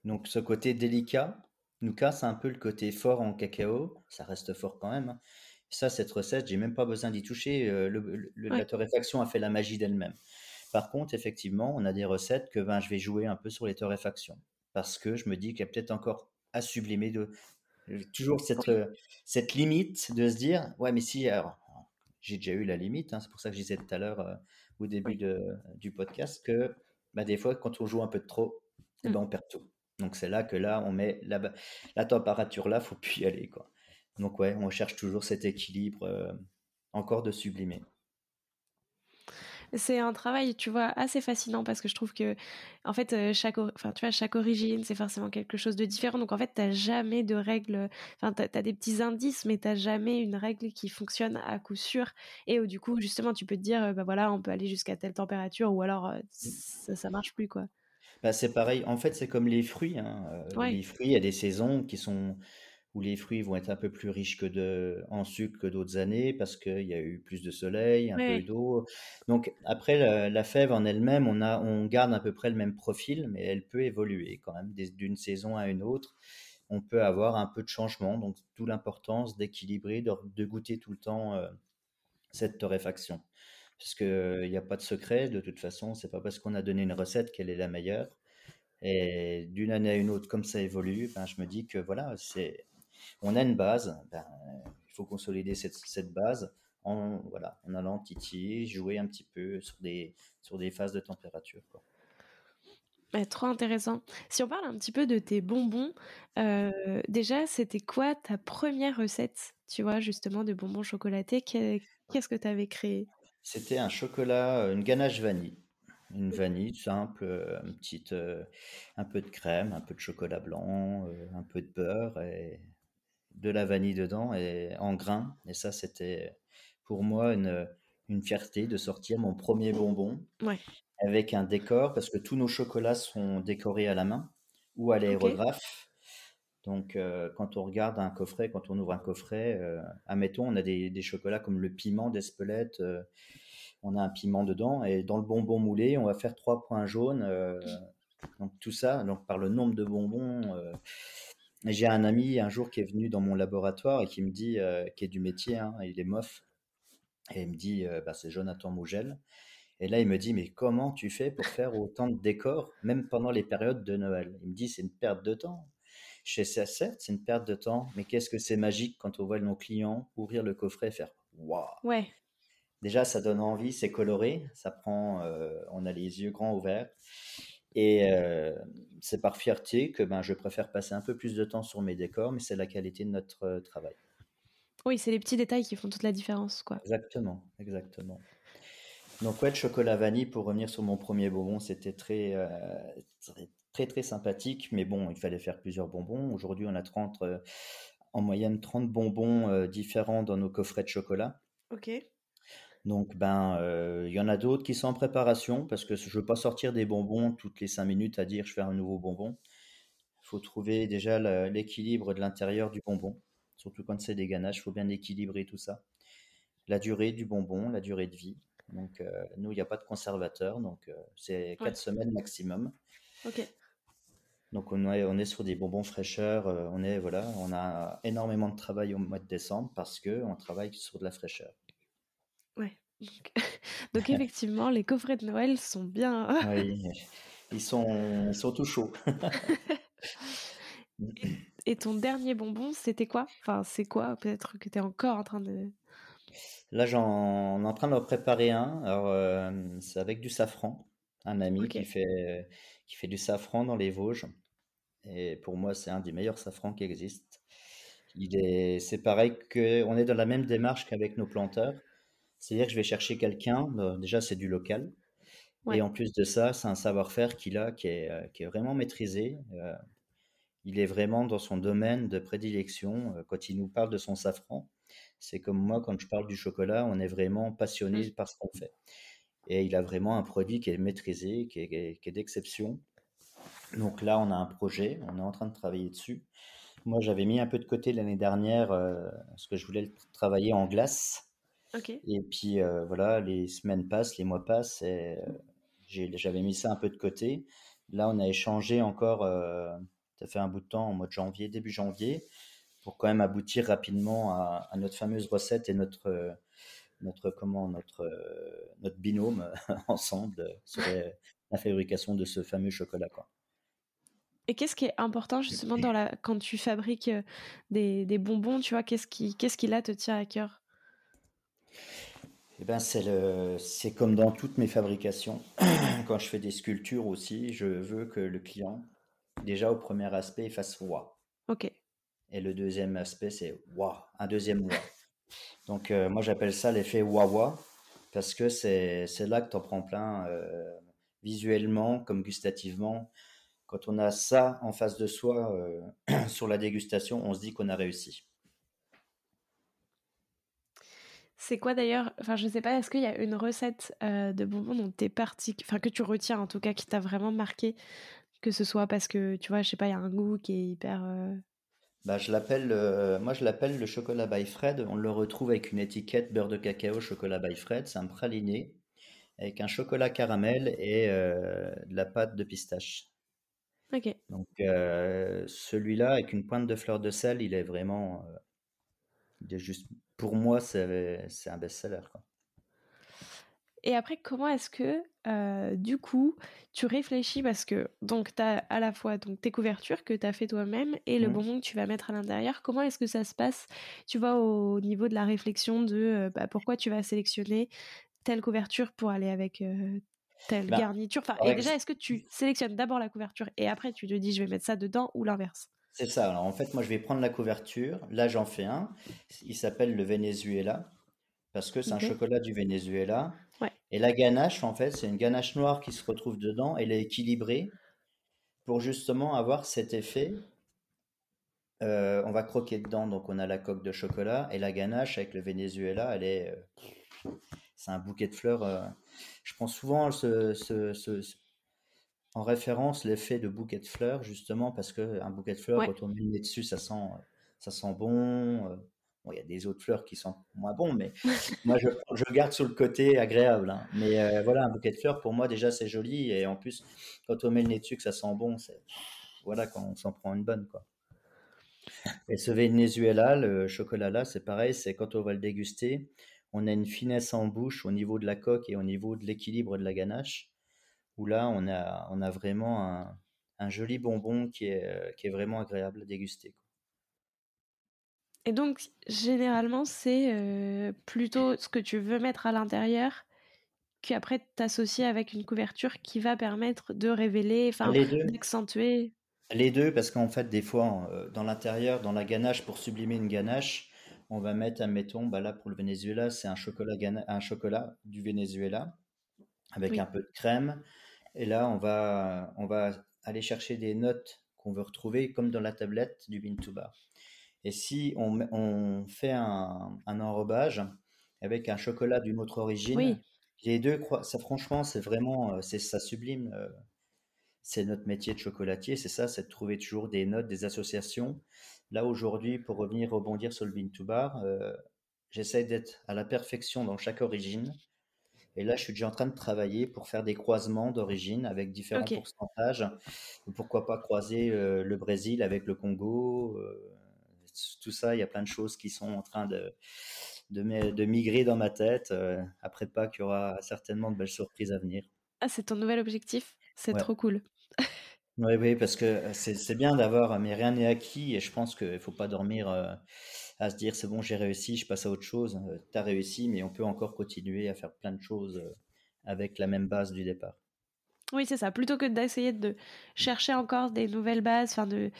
Donc ce côté délicat nous casse un peu le côté fort en cacao. Ça reste fort quand même. Hein. Ça, cette recette, j'ai même pas besoin d'y toucher. Euh, le, La torréfaction a fait la magie d'elle-même. Par contre, effectivement, on a des recettes que ben, je vais jouer un peu sur les torréfactions parce que je me dis qu'il y a peut-être encore à sublimer de toujours cette, cette limite de se dire ouais mais si alors j'ai déjà eu la limite. Hein. c'est pour ça que je disais tout à l'heure euh, au début de, du podcast que bah, des fois, quand on joue un peu de trop, eh ben, mmh. on perd tout. Donc c'est là que là, on met la, la température là, faut plus y aller. Quoi. Donc ouais, on cherche toujours cet équilibre euh, encore de sublimer c'est un travail, tu vois, assez fascinant parce que je trouve que, en fait, euh, chaque, enfin, tu vois, chaque origine, c'est forcément quelque chose de différent. Donc, en fait, t'as jamais de règle, enfin, t'as as des petits indices, mais t'as jamais une règle qui fonctionne à coup sûr. Et où, du coup, justement, tu peux te dire, bah voilà, on peut aller jusqu'à telle température ou alors euh, ça, ça marche plus, quoi. Bah, c'est pareil. En fait, c'est comme les fruits. Hein. Euh, les fruits, il y a des saisons qui sont où les fruits vont être un peu plus riches que de, en sucre que d'autres années parce qu'il y a eu plus de soleil, un peu d'eau. Donc après la, fève en elle-même, on a, on garde à peu près le même profil, mais elle peut évoluer quand même d'une saison à une autre. On peut avoir un peu de changement, donc d'où l'importance d'équilibrer, de, goûter tout le temps euh, cette torréfaction. Parce qu'il n'y a pas de secret, de toute façon, c'est pas parce qu'on a donné une recette qu'elle est la meilleure. Et d'une année à une autre, comme ça évolue, ben, je me dis que voilà, c'est on a une base, ben, il faut consolider cette, base en, voilà, en allant titiller, jouer un petit peu sur des, sur des phases de température. trop intéressant. Si on parle un petit peu de tes bonbons, euh, déjà, c'était quoi ta première recette, tu vois, justement, de bonbons chocolatés? Qu'est-ce que tu avais créé? C'était un chocolat, une ganache vanille. Une vanille simple, une petite, un peu de crème, un peu de chocolat blanc, un peu de beurre et de la vanille dedans et en grains. Et ça, c'était pour moi une, une fierté de sortir mon premier bonbon avec un décor, parce que tous nos chocolats sont décorés à la main ou à l'aérographe. Donc, euh, quand on regarde un coffret, quand on ouvre un coffret, euh, admettons, on a des, des, chocolats comme le piment d'Espelette, euh, on a un piment dedans, et dans le bonbon moulé, on va faire trois points jaunes. donc, tout ça, donc par le nombre de bonbons, j'ai un ami un jour qui est venu dans mon laboratoire et qui me dit, euh, qui est du métier, hein, il est mof, et il me dit, euh, bah, c'est Jonathan Mougel. Et là, il me dit, mais comment tu fais pour faire autant de décors, même pendant les périodes de Noël? Il me dit, c'est une perte de temps. Je sais, certes, c'est une perte de temps, mais qu'est-ce que c'est magique quand on voit nos clients ouvrir le coffret et faire waouh Ouais. Déjà, ça donne envie, c'est coloré, ça prend, euh, on a les yeux grands ouverts. Et euh, c'est par fierté que ben, je préfère passer un peu plus de temps sur mes décors, mais c'est la qualité de notre euh, travail. Oui, c'est les petits détails qui font toute la différence. Quoi. Exactement, exactement. Donc ouais, le chocolat vanille, pour revenir sur mon premier bonbon, c'était très, euh, très, très, très, sympathique, mais bon, il fallait faire plusieurs bonbons. Aujourd'hui, on a 30, en moyenne 30 bonbons différents dans nos coffrets de chocolat. Ok. Donc, ben, euh, il y en a d'autres qui sont en préparation parce que je ne veux pas sortir des bonbons toutes les cinq minutes à dire je fais un nouveau bonbon. Il faut trouver déjà l'équilibre de l'intérieur du bonbon, surtout quand c'est des ganaches, il faut bien équilibrer tout ça. La durée du bonbon, la durée de vie. Donc, euh, nous, il n'y a pas de conservateur, donc euh, c'est quatre semaines maximum. Ok. Donc on est, on est sur des bonbons fraîcheur, on est voilà, on a énormément de travail au mois de décembre parce que on travaille sur de la fraîcheur. Donc, effectivement, les coffrets de Noël sont bien. oui, ils sont, sont tout chauds. et, ton dernier bonbon, c'était quoi? Enfin, c'est quoi Peut-être que tu es encore en train de. Là, j'en en train de préparer un. Alors, euh, c'est avec du safran. Un ami qui, fait, qui fait du safran dans les Vosges. Et pour moi, c'est un des meilleurs safrans qui existent. Il est, c'est pareil que, on est dans la même démarche qu'avec nos planteurs. C'est-à-dire que je vais chercher quelqu'un, euh, déjà c'est du local, et en plus de ça, c'est un savoir-faire qu'il a qui est, euh, qui est vraiment maîtrisé. Euh, il est vraiment dans son domaine de prédilection. Quand il nous parle de son safran, c'est comme moi quand je parle du chocolat, on est vraiment passionné mmh. par ce qu'on fait. Et il a vraiment un produit qui est maîtrisé, qui est, qui est d'exception. Donc là, on a un projet, on est en train de travailler dessus. Moi, j'avais mis un peu de côté l'année dernière ce que je voulais travailler en glace. Et puis euh, voilà, les semaines passent, les mois passent, et euh, j'avais mis ça un peu de côté. Là, on a échangé encore, euh, ça fait un bout de temps, en mois de janvier, début janvier, pour quand même aboutir rapidement à, notre fameuse recette et notre, notre, comment, notre, notre binôme ensemble sur la fabrication de ce fameux chocolat. Quoi. Et qu'est-ce qui est important justement dans la, quand tu fabriques des, des bonbons, tu vois, qu'est-ce qui, qu'est-ce qui là te tient à cœur? Eh ben, c'est comme dans toutes mes fabrications. Quand je fais des sculptures aussi, je veux que le client, déjà au premier aspect, fasse wa. Ok. Et le deuxième aspect, c'est wa, un deuxième wa. Donc, euh, moi, j'appelle ça l'effet wa-wa parce que c'est là que tu en prends plein euh, visuellement comme gustativement. Quand on a ça en face de soi euh, sur la dégustation, on se dit qu'on a réussi. C'est quoi d'ailleurs Enfin, je sais pas, est-ce qu'il y a une recette euh, de bonbons dont t'es parti, enfin que tu retiens en tout cas, qui t'a vraiment marqué, que ce soit parce que tu vois, je sais pas, il y a un goût qui est hyper. Euh, Bah, je l'appelle, euh, moi je l'appelle le chocolat by Fred. On le retrouve avec une étiquette beurre de cacao chocolat by Fred. C'est un praliné avec un chocolat caramel et de la pâte de pistache. Ok. Donc celui-là avec une pointe de fleur de sel, il est vraiment, il juste, pour moi c'est un best-seller. Et après, comment est-ce que, euh, du coup, tu réfléchis parce que donc tu as à la fois donc tes couvertures que tu as fait toi-même et le Mmh. bonbon que tu vas mettre à l'intérieur. Comment est-ce que ça se passe, tu vois, au niveau de la réflexion de euh, bah, pourquoi tu vas sélectionner telle couverture pour aller avec euh, telle Ben, garniture? Enfin, et déjà, est-ce que tu sélectionnes d'abord la couverture et après tu te dis je vais mettre ça dedans ou l'inverse? C'est ça. Alors en fait, moi je vais prendre la couverture. Là j'en fais un. Il s'appelle le Venezuela parce que c'est un chocolat du Venezuela. Ouais. Et la ganache, en fait, c'est une ganache noire qui se retrouve dedans. Elle est équilibrée pour justement avoir cet effet. Euh, on va croquer dedans, donc on a la coque de chocolat et la ganache avec le Venezuela, elle est, euh, c'est un bouquet de fleurs. euh, je prends souvent ce- ce- ce- en référence l'effet de bouquet de fleurs, justement parce que un bouquet de fleurs, Ouais. quand on met le nez dessus, ça sent, ça sent bon. euh, bon, il y a des autres fleurs qui sont moins bons, mais moi je, je garde sur le côté agréable. hein. Mais euh, voilà, un bouquet de fleurs, pour moi déjà c'est joli et en plus, quand on met le nez dessus, que ça sent bon, c'est voilà quand on s'en prend une bonne quoi. Et ce Venezuela, le chocolat là, c'est pareil, c'est quand on va le déguster, on a une finesse en bouche au niveau de la coque et au niveau de l'équilibre de la ganache, où là on a, on a vraiment un, un joli bonbon qui est, euh, qui est vraiment agréable à déguster. quoi. Et donc, généralement, c'est euh, plutôt ce que tu veux mettre à l'intérieur qu'après t'associer avec une couverture qui va permettre de révéler, enfin, d'accentuer. les deux, parce qu'en fait, des fois, euh, dans l'intérieur, dans la ganache, pour sublimer une ganache, on va mettre, admettons, bah là pour le Venezuela, c'est un chocolat, un chocolat du Venezuela avec un peu de crème. Et là, on va, on va aller chercher des notes qu'on veut retrouver, comme dans la tablette du Bean to Bar. Et si on, on fait un, un enrobage avec un chocolat d'une autre origine, oui, les deux, ça franchement, c'est vraiment, euh, c'est ça sublime. euh, C'est notre métier de chocolatier, c'est ça, c'est de trouver toujours des notes, des associations. Là, aujourd'hui, pour revenir rebondir sur le Bean to Bar, euh, j'essaie d'être à la perfection dans chaque origine. Et là, je suis déjà en train de travailler pour faire des croisements d'origine avec différents pourcentages. Pourquoi pas croiser euh, le Brésil avec le Congo, euh, tout ça, il y a plein de choses qui sont en train de, de, mi- de migrer dans ma tête. Euh, après Pâques, il y aura certainement de belles surprises à venir. Ah, c'est ton nouvel objectif? C'est Ouais. trop cool. Oui, oui, parce que c'est bien d'avoir, mais rien n'est acquis et je pense qu'il ne faut pas dormir à se dire c'est bon, j'ai réussi, je passe à autre chose. tu as réussi, mais on peut encore continuer à faire plein de choses euh, avec la même base du départ. Oui, c'est ça. Plutôt que d'essayer de chercher encore des nouvelles bases, enfin de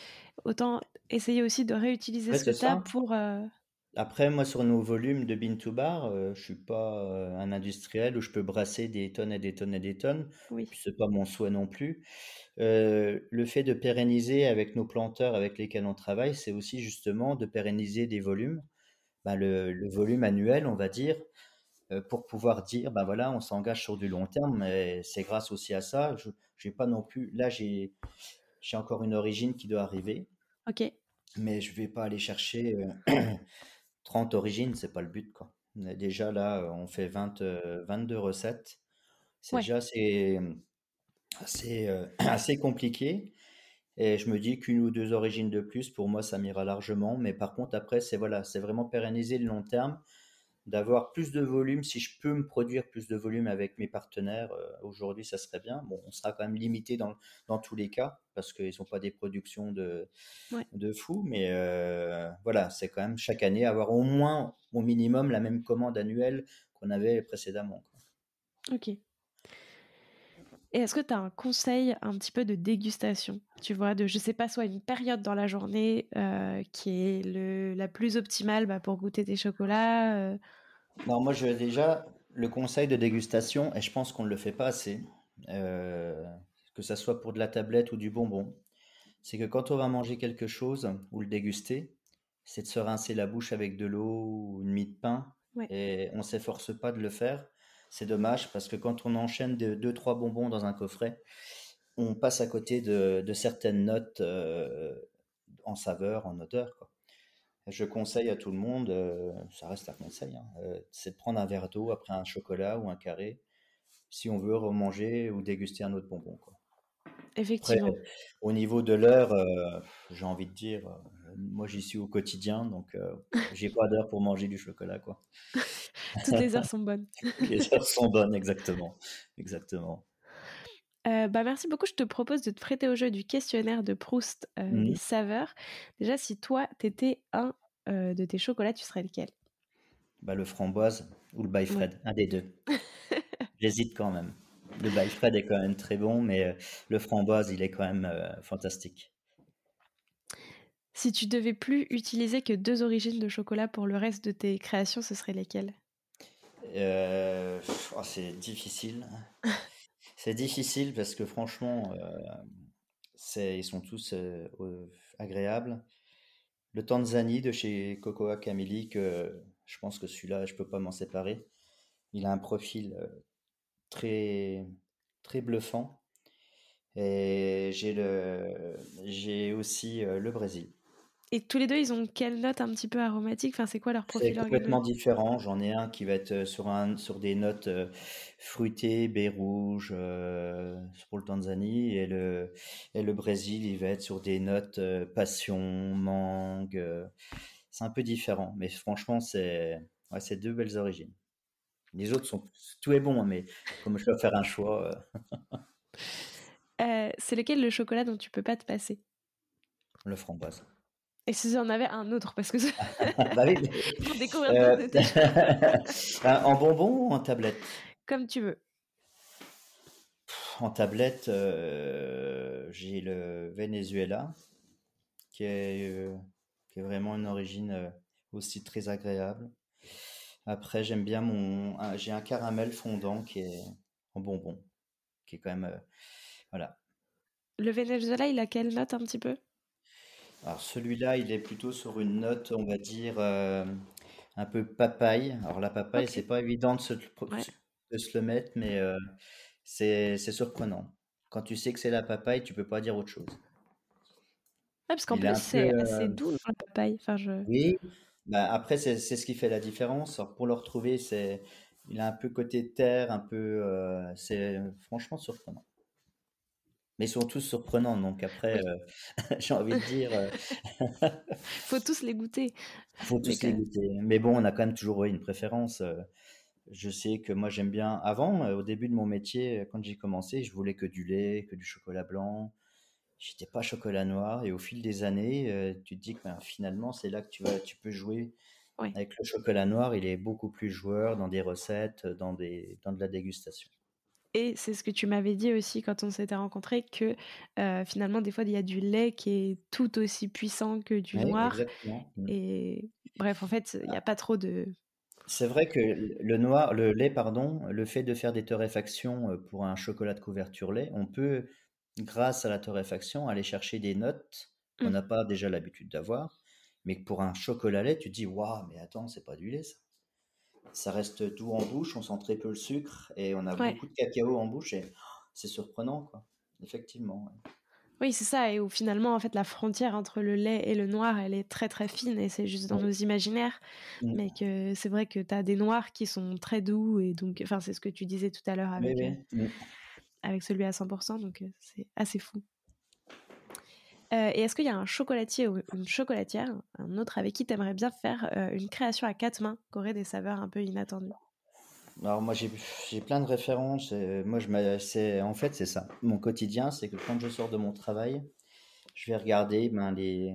autant essayer aussi de réutiliser Ouais, ce que tu as pour. euh, Après, moi, sur nos volumes de Bean to Bar, euh, je suis pas euh, un industriel où je peux brasser des tonnes et des tonnes et des tonnes. Oui. C'est pas mon souhait non plus. Euh, le fait de pérenniser avec nos planteurs avec lesquels on travaille, c'est aussi justement de pérenniser des volumes. Ben, le, le volume annuel, on va dire, euh, pour pouvoir dire, ben voilà, on s'engage sur du long terme. Mais c'est grâce aussi à ça. Je, j'ai pas non plus. Là, j'ai, j'ai encore une origine qui doit arriver, Ok. mais je vais pas aller chercher 30 origines, c'est pas le but, quoi. Déjà là, on fait 20, euh, 22 recettes. C'est Ouais. déjà assez, assez, euh, assez compliqué. Et je me dis qu'une ou deux origines de plus, pour moi, ça m'ira largement. Mais par contre, après, c'est voilà, c'est vraiment pérenniser le long terme, d'avoir plus de volume. Si je peux me produire plus de volume avec mes partenaires, euh, aujourd'hui, ça serait bien. Bon, on sera quand même limité dans, dans tous les cas, parce qu'ils sont pas des productions de, Ouais. de fou. Mais euh, voilà, c'est quand même chaque année avoir au moins, au minimum, la même commande annuelle qu'on avait précédemment. quoi. Ok. Et est-ce que tu as un conseil un petit peu de dégustation, tu vois, de, je sais pas, soit une période dans la journée euh, qui est le, la plus optimale bah, pour goûter tes chocolats euh, Non, moi, je déjà le conseil de dégustation, et je pense qu'on ne le fait pas assez, euh, que ça soit pour de la tablette ou du bonbon, c'est que quand on va manger quelque chose ou le déguster, c'est de se rincer la bouche avec de l'eau ou une mie de pain, Ouais. et on s'efforce pas de le faire. C'est dommage parce que quand on enchaîne de, deux, trois bonbons dans un coffret, on passe à côté de, de certaines notes euh, en saveur, en odeur. Quoi. Je conseille à tout le monde, ça reste un conseil, hein, c'est de prendre un verre d'eau après un chocolat ou un carré, si on veut remanger ou déguster un autre bonbon. Quoi. Effectivement. au niveau de l'heure, j'ai envie de dire, moi j'y suis au quotidien, donc j'ai pas d'heure pour manger du chocolat. Quoi. Toutes les heures sont bonnes. les heures sont bonnes, exactement. exactement. Euh, bah merci beaucoup. Je te propose de te prêter au jeu du questionnaire de Proust euh, mmh. des saveurs. Déjà, si toi, t'étais un euh, de tes chocolats, tu serais lequel? Bah, Le framboise ou le by Fred, un des deux. J'hésite quand même. Le by Fred est quand même très bon, mais le framboise, il est quand même fantastique. Si tu devais plus utiliser que deux origines de chocolat pour le reste de tes créations, ce seraient lesquelles? Oh, C'est difficile. C'est difficile parce que franchement, c'est, ils sont tous agréables. Le Tanzanie de chez Cocoa Cameli, que je pense que celui-là, je peux pas m'en séparer. Il a un profil très, très bluffant. Et j'ai aussi le Brésil. Et tous les deux, ils ont quelle note un petit peu aromatique? Enfin, c'est quoi leur profil C'est complètement différent. J'en ai un qui va être euh, sur, un, sur des notes euh, fruitées, baies rouges euh, pour le Tanzanie. Et le, et le Brésil, il va être sur des notes passion, mangue. c'est un peu différent. Mais franchement, c'est ouais, deux belles origines. Les autres sont. Tout est bon, hein, mais comme je dois faire un choix. c'est lequel le chocolat dont tu peux pas te passer? Le framboise. Et si j'en avais un autre, parce que bah oui, pour découvrir euh... En bonbon ou en tablette? Comme tu veux. En tablette, euh, j'ai le Venezuela, qui est, euh, qui est vraiment une origine aussi très agréable. Après, j'aime bien mon. J'ai un caramel fondant qui est en bonbon, qui est quand même. voilà. Le Venezuela, il a quelle note un petit peu? Alors celui-là, il est plutôt sur une note, on va dire, euh, un peu papaye. Alors la papaye, c'est pas évident de se, de se le mettre, mais euh, c'est surprenant. Quand tu sais que c'est la papaye, tu peux pas dire autre chose. parce qu'en plus, c'est assez euh, doux la papaye. Enfin, je... Oui, bah, après, c'est ce qui fait la différence. Alors, pour le retrouver, c'est il a un peu côté terre, un peu... c'est franchement surprenant mais ils sont tous surprenants. Donc après, euh, j'ai envie de dire. Euh, faut tous les goûter. Faut tous les goûter. Mais bon, on a quand même toujours une préférence. Euh, je sais que moi j'aime bien. Avant, au début de mon métier, quand j'ai commencé, je voulais que du lait, que du chocolat blanc. J'étais pas chocolat noir. Et au fil des années, tu te dis que ben, finalement, c'est là que tu vas, tu peux jouer. Avec le chocolat noir, il est beaucoup plus joueur dans des recettes, dans, des, dans de la dégustation. Et c'est ce que tu m'avais dit aussi quand on s'était rencontrés, que euh, finalement, des fois, il y a du lait qui est tout aussi puissant que du noir. Mmh. Et bref, en fait, il n'y a pas trop de... C'est vrai que le noir, le lait, pardon, le fait de faire des torréfactions euh, pour un chocolat de couverture lait, on peut, grâce à la torréfaction, aller chercher des notes qu'on mmh. n'a pas déjà l'habitude d'avoir. Mais pour un chocolat lait, tu te dis, waouh, mais attends, c'est pas du lait ça ça reste doux en bouche, on sent très peu le sucre et on a beaucoup de cacao en bouche et c'est surprenant, quoi. Effectivement. Oui, c'est ça. Et où finalement, en fait, la frontière entre le lait et le noir, elle est très très fine et c'est juste dans nos imaginaires. Mmh. Mais que c'est vrai que tu as des noirs qui sont très doux et donc, enfin, c'est ce que tu disais tout à l'heure avec, euh, mmh. avec celui à 100%, donc euh, c'est assez fou. Euh, et est-ce qu'il y a un chocolatier ou une chocolatière, un autre avec qui tu aimerais bien faire euh, une création à quatre mains qui aurait des saveurs un peu inattendues? Alors moi j'ai plein de références. moi je en fait c'est ça. Mon quotidien c'est que quand je sors de mon travail, je vais regarder ben, les,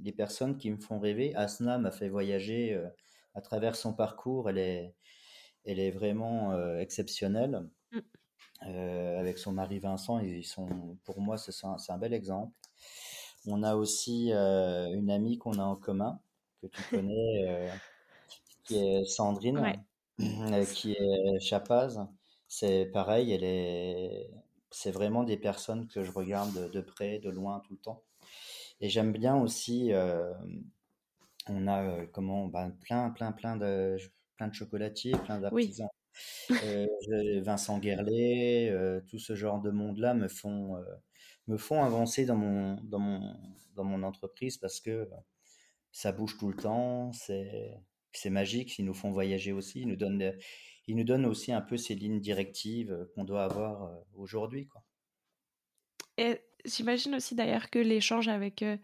les personnes qui me font rêver. Asna m'a fait voyager euh, à travers son parcours. Elle est, elle est vraiment exceptionnelle. Mm. avec son mari Vincent, ils sont, pour moi c'est un, un bel exemple. On a aussi euh, une amie qu'on a en commun, que tu connais, euh, qui est Sandrine, euh, qui est chapaz. C'est pareil, elle est, c'est vraiment des personnes que je regarde de, près, de loin, tout le temps. Et j'aime bien aussi, on a comment, ben, plein, plein, plein de, plein de chocolatiers, plein d'artisans. Vincent Guerlet, tout ce genre de monde-là me font me font avancer dans mon, dans mon, dans mon entreprise parce que ça bouge tout le temps, c'est, magique, ils nous font voyager aussi, ils nous donnent, ils nous donnent aussi un peu ces lignes directives qu'on doit avoir aujourd'hui, quoi. Et j'imagine aussi d'ailleurs que l'échange avec euh,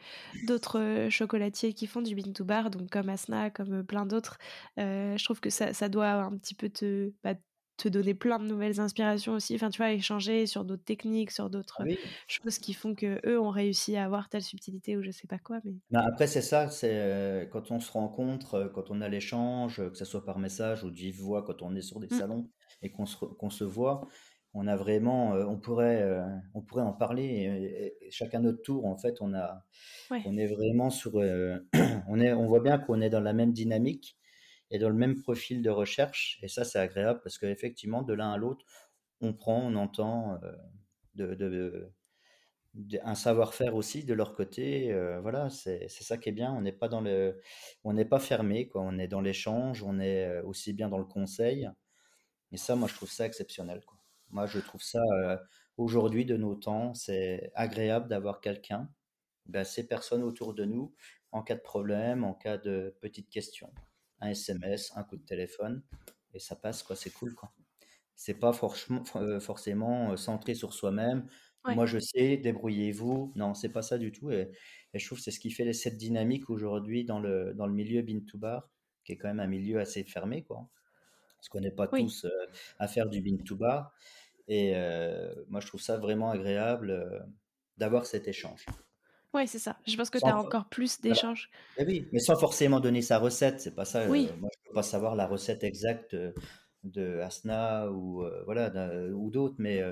d'autres euh, chocolatiers qui font du bean to bar, donc comme Asna, comme euh, plein d'autres, je trouve que ça, ça, doit un petit peu te, bah, te donner plein de nouvelles inspirations aussi. Enfin, tu vois, échanger sur d'autres techniques, sur d'autres choses qui font que eux ont réussi à avoir telle subtilité ou je sais pas quoi. Mais après, c'est ça. C'est quand on se rencontre, quand on a l'échange, que ce soit par message ou de vive voix, quand on est sur des mmh. salons et qu'on se, qu'on se voit on a vraiment, euh, on pourrait, euh, on pourrait en parler. chacun notre tour, en fait, on a, on est vraiment sur, euh, on est, on voit bien qu'on est dans la même dynamique et dans le même profil de recherche. Et ça, c'est agréable parce qu'effectivement, de l'un à l'autre, on prend, on entend de, un savoir-faire aussi de leur côté. voilà, c'est ça qui est bien. On n'est pas dans le, on n'est pas fermé, quoi. On est dans l'échange, on est aussi bien dans le conseil. Et ça, moi, je trouve ça exceptionnel. Moi, je trouve ça, euh, aujourd'hui, de nos temps, c'est agréable d'avoir quelqu'un, ben, ces personnes autour de nous, en cas de problème, en cas de petite question. Un SMS, un coup de téléphone, et ça passe, quoi, c'est cool, quoi. C'est pas euh, forcément euh, centré sur soi-même. Moi, je sais, débrouillez-vous. Non, c'est pas ça du tout. Et, je trouve que c'est ce qui fait cette dynamique aujourd'hui dans le, dans le milieu bin to bar, qui est quand même un milieu assez fermé, quoi. Parce qu'on n'est pas tous à faire du bin to bar. Et euh, moi, je trouve ça vraiment agréable euh, d'avoir cet échange. Oui, c'est ça. Je pense que tu as encore plus d'échanges. Oui, mais sans forcément donner sa recette. C'est pas ça. Euh, oui. moi, je ne peux pas savoir la recette exacte de Asna ou, voilà, ou d'autres, mais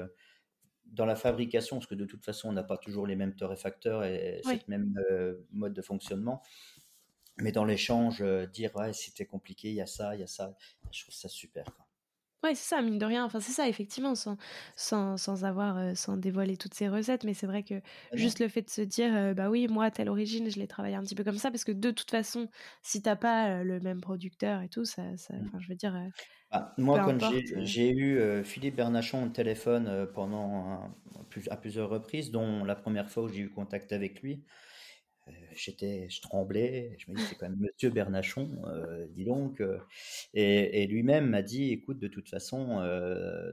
dans la fabrication, parce que de toute façon, on n'a pas toujours les mêmes torréfacteurs et oui. cette même mode de fonctionnement. Mais dans l'échange, dire ouais, c'était compliqué, il y a ça, il y a ça, je trouve ça super. Quoi. Ouais, c'est ça, mine de rien. Enfin, c'est ça, effectivement, sans, sans, sans avoir, euh, sans dévoiler toutes ces recettes. Mais c'est vrai que juste le fait de se dire, euh, bah oui, moi, telle origine, je l'ai travaillé un petit peu comme ça, parce que de toute façon, si t'as pas euh, le même producteur et tout, ça, ça mmh. je veux dire. Ah, moi, quand j'ai eu Philippe Bernachon au téléphone pendant à plusieurs reprises, dont la première fois où j'ai eu contact avec lui, j'étais, je tremblais. Je me dis, c'est quand même Monsieur Bernachon, euh, dis donc. Euh. et, lui-même m'a dit, écoute, de toute façon,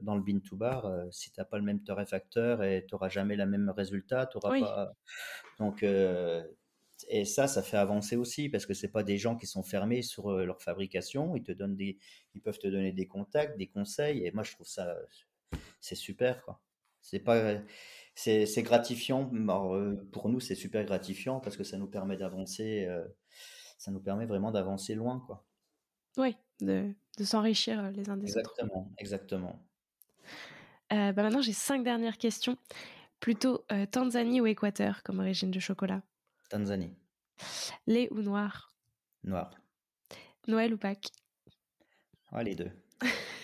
dans le bin to bar, si t'as pas le même torréfacteur et t'auras jamais le même résultat, t'auras pas. Donc et ça, ça fait avancer aussi parce que c'est pas des gens qui sont fermés sur leur fabrication. Ils te donnent des, ils peuvent te donner des contacts, des conseils. Et moi, je trouve ça, c'est super, quoi. C'est pas, c'est gratifiant. Euh, pour nous, c'est super gratifiant parce que ça nous permet d'avancer. Euh, ça nous permet vraiment d'avancer loin, quoi. Oui, de, s'enrichir euh, les uns des autres. Exactement, exactement. bah maintenant, j'ai cinq dernières questions. Plutôt Tanzanie ou Équateur comme origine de chocolat? Tanzanie. Lait ou noir? Noir. Noël ou Pâques? Ah, les deux.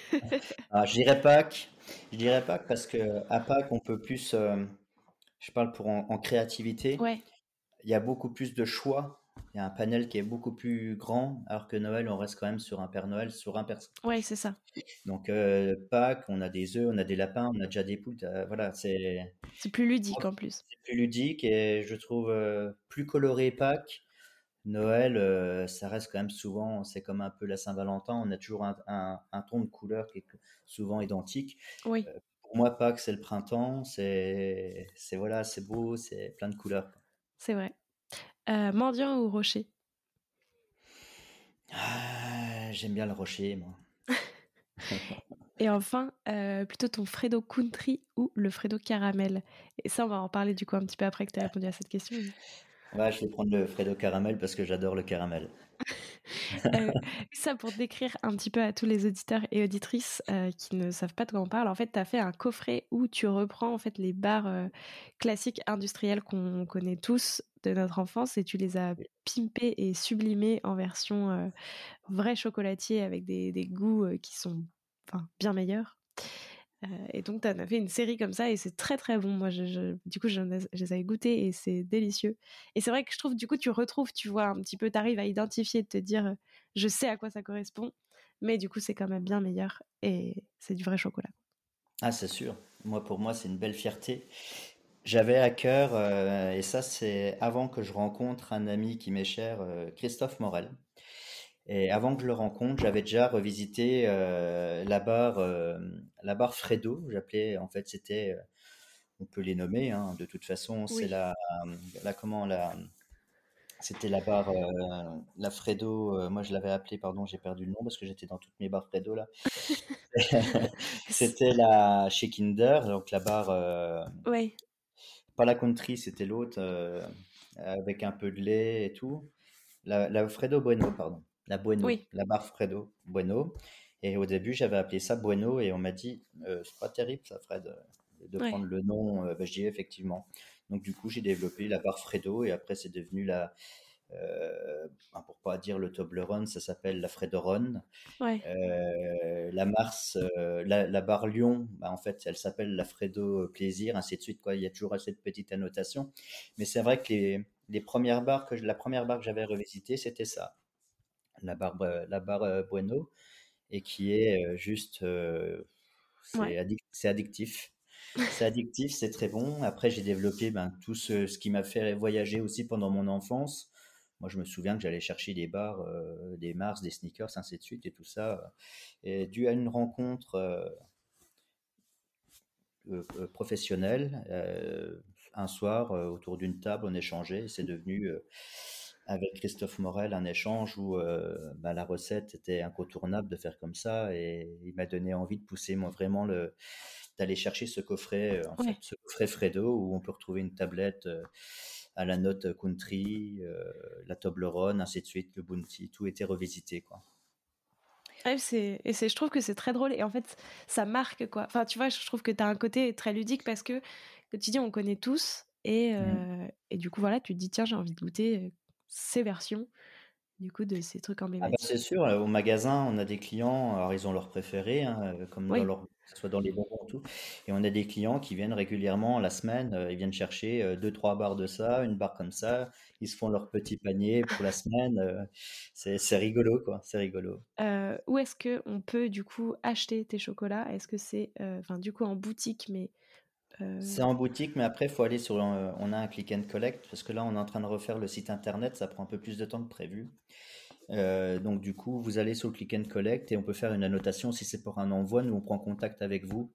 ah, je dirais Pâques je dirais Pâques parce que à Pâques, on peut plus. Euh, je parle pour en, créativité. Ouais. Il y a beaucoup plus de choix. Il y a un panel qui est beaucoup plus grand, alors que Noël, on reste quand même sur un Père Noël, sur un personne. Ouais, c'est ça. Donc euh, Pâques, on a des œufs, on a des lapins, on a déjà des poules. Euh, voilà, c'est. C'est plus ludique en plus. C'est plus ludique et je trouve plus coloré Pâques Noël, euh, ça reste quand même souvent, c'est comme un peu la Saint-Valentin, on a toujours un, ton de couleur qui est souvent identique. Oui. Euh, pour moi, Pâques, c'est le printemps, c'est, voilà, c'est beau, c'est plein de couleurs. C'est vrai. Euh, mendiant ou rocher? Ah, J'aime bien le rocher, moi. Et enfin, plutôt ton Fredo Country ou le Fredo Caramel? Et ça, on va en parler du coup un petit peu après que tu aies répondu à cette question. Ouais, je vais prendre le Fredo caramel parce que j'adore le caramel. euh, ça pour décrire un petit peu à tous les auditeurs et auditrices euh, qui ne savent pas de quoi on parle. En fait, tu as fait un coffret où tu reprends en fait les bars euh, classiques industriels qu'on connaît tous de notre enfance et tu les as pimpés et sublimés en version vrai chocolatier avec des, des goûts qui sont bien meilleurs. Euh, et donc, tu as fait une série comme ça et c'est très très bon. Moi, je, du coup, je, les avais goûtés et c'est délicieux. Et c'est vrai que je trouve, du coup, tu retrouves, tu vois, un petit peu, tu arrives à identifier, de te dire, euh, je sais à quoi ça correspond, mais du coup, c'est quand même bien meilleur et c'est du vrai chocolat. Ah, c'est sûr. Moi, pour moi, c'est une belle fierté. J'avais à cœur, euh, et ça c'est avant que je rencontre un ami qui m'est cher, Christophe Morel. Et avant que je le rencontre, j'avais déjà revisité euh, la barre, euh, la barre Fredo. J'appelais, en fait, c'était, euh, on peut les nommer, hein, de toute façon, c'est Oui, la, la comment la, c'était la barre, la Fredo. moi, je l'avais appelée, pardon, j'ai perdu le nom parce que j'étais dans toutes mes barres Fredo là. C'était la chez Kinder, donc la barre. ouais, Pas la country, c'était l'autre, avec un peu de lait et tout. La, la Fredo Bueno, pardon. La Bueno, oui, la barre Fredo Bueno. Et au début, j'avais appelé ça Bueno et on m'a dit, euh, c'est pas terrible ça, Fred, euh, de ouais. prendre le nom. Euh, ben, je dis effectivement. Donc du coup, j'ai développé la barre Fredo et après, c'est devenu la, euh, pour pas dire le Toblerone, ça s'appelle la Fredoron. Ouais. Euh, la Mars, euh, la, la barre Lyon, bah, en fait, elle s'appelle la Fredo Plaisir, ainsi de suite, quoi. Il y a toujours cette petite annotation. Mais c'est vrai que les, les premières barres que je- la première barre que j'avais revisitée, c'était ça, la barre, euh, la barre euh, Bueno, et qui est euh, juste, c'est Ouais. addic- c'est addictif. C'est addictif, c'est très bon. Après, j'ai développé ben, tout ce, ce qui m'a fait voyager aussi pendant mon enfance. Moi, je me souviens que j'allais chercher des bars, euh, des Mars, des sneakers, ainsi de suite, et tout ça. Et dû à une rencontre euh, euh, euh, professionnelle, un soir, autour d'une table, on échangeait. et C'est devenu, avec Christophe Morel, un échange où euh, ben, la recette était incontournable de faire comme ça. Et il m'a donné envie de pousser moi, vraiment le, d'aller chercher ce coffret, euh, fait, ce coffret Fredo où on peut retrouver une tablette euh, à la note country, euh, la Toblerone, ainsi de suite, le Bounty, tout était revisité, quoi. Ouais, c'est, et c'est, je trouve que c'est très drôle et en fait, ça marque quoi. Enfin, tu vois, je trouve que t'as un côté très ludique parce que, que tu dis, on connaît tous et, euh, et du coup, voilà, tu te dis, tiens, j'ai envie de goûter ces versions, du coup, de ces trucs Ah bah c'est emblématiques. sûr, euh, au magasin, on a des clients, alors ils ont leur préféré, hein, comme dans leur, que ce soit dans les bonbons et tout, et on a des clients qui viennent régulièrement la semaine, euh, ils viennent chercher euh, deux, trois barres de ça, une barre comme ça, ils se font leur petit panier pour la semaine, euh, c'est c'est rigolo quoi, c'est rigolo. Où est-ce que on peut du coup acheter tes chocolats? Est-ce que c'est, enfin, du coup, en boutique, mais C'est en boutique, mais après, il faut aller sur, un- on a un click and collect, parce que là, on est en train de refaire le site internet, ça prend un peu plus de temps que prévu. Euh, donc du coup, vous allez sur le click and collect et on peut faire une annotation si c'est pour un envoi. Nous, on prend contact avec vous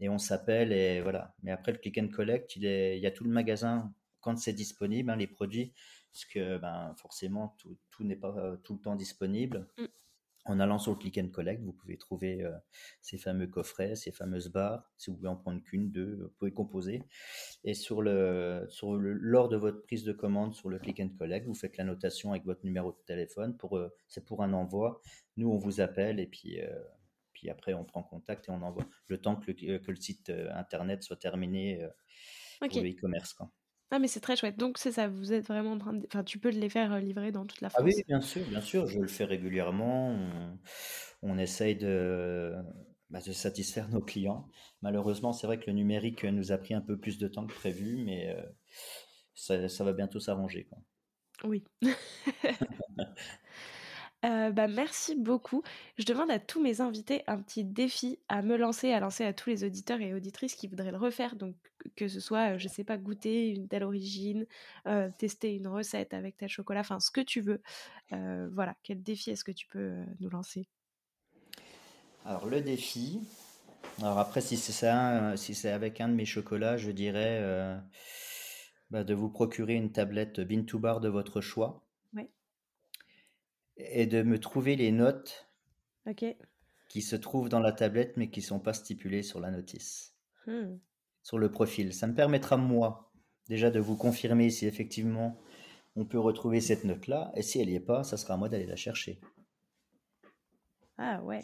et on s'appelle et voilà. Mais après, le click and collect, il est, il y a tout le magasin quand c'est disponible, hein, les produits, parce que ben forcément tout, tout n'est pas euh, tout le temps disponible. mm, En allant sur le click and collect, vous pouvez trouver euh, ces fameux coffrets, ces fameuses barres. Si vous voulez en prendre qu'une, deux, vous pouvez composer. Et sur le, sur le, lors de votre prise de commande sur le click and collect, vous faites la notation avec votre numéro de téléphone. Pour, euh, c'est pour un envoi. Nous, on vous appelle et puis, euh, puis après, on prend contact et on envoie. Le temps que le, que le site internet soit terminé pour le e-commerce, quoi. Ah, mais c'est très chouette. Donc, c'est ça, vous êtes vraiment en train de, enfin, tu peux les faire euh, livrer dans toute la Ah oui, France. bien sûr, bien sûr, je le fais régulièrement. On, on essaye de, bah, de satisfaire nos clients. Malheureusement, c'est vrai que le numérique nous a pris un peu plus de temps que prévu, mais euh, ça, ça va bientôt s'arranger, quoi. Oui. Euh, bah, merci beaucoup. Je demande à tous mes invités un petit défi à me lancer, à lancer à tous les auditeurs et auditrices qui voudraient le refaire. Donc, que ce soit, je sais pas, goûter une telle origine, euh, tester une recette avec tel chocolat, enfin, ce que tu veux. Euh, voilà, quel défi est-ce que tu peux nous lancer? Alors le défi, alors après si c'est ça, si c'est avec un de mes chocolats, je dirais euh, bah, de vous procurer une tablette Bean to Bar de votre choix Ouais, et de me trouver les notes ok. qui se trouvent dans la tablette mais qui sont pas stipulées sur la notice, Hmm. Sur le profil. Ça me permettra moi déjà de vous confirmer si effectivement on peut retrouver cette note-là et si elle n'y est pas, ça sera à moi d'aller la chercher. Ah ouais.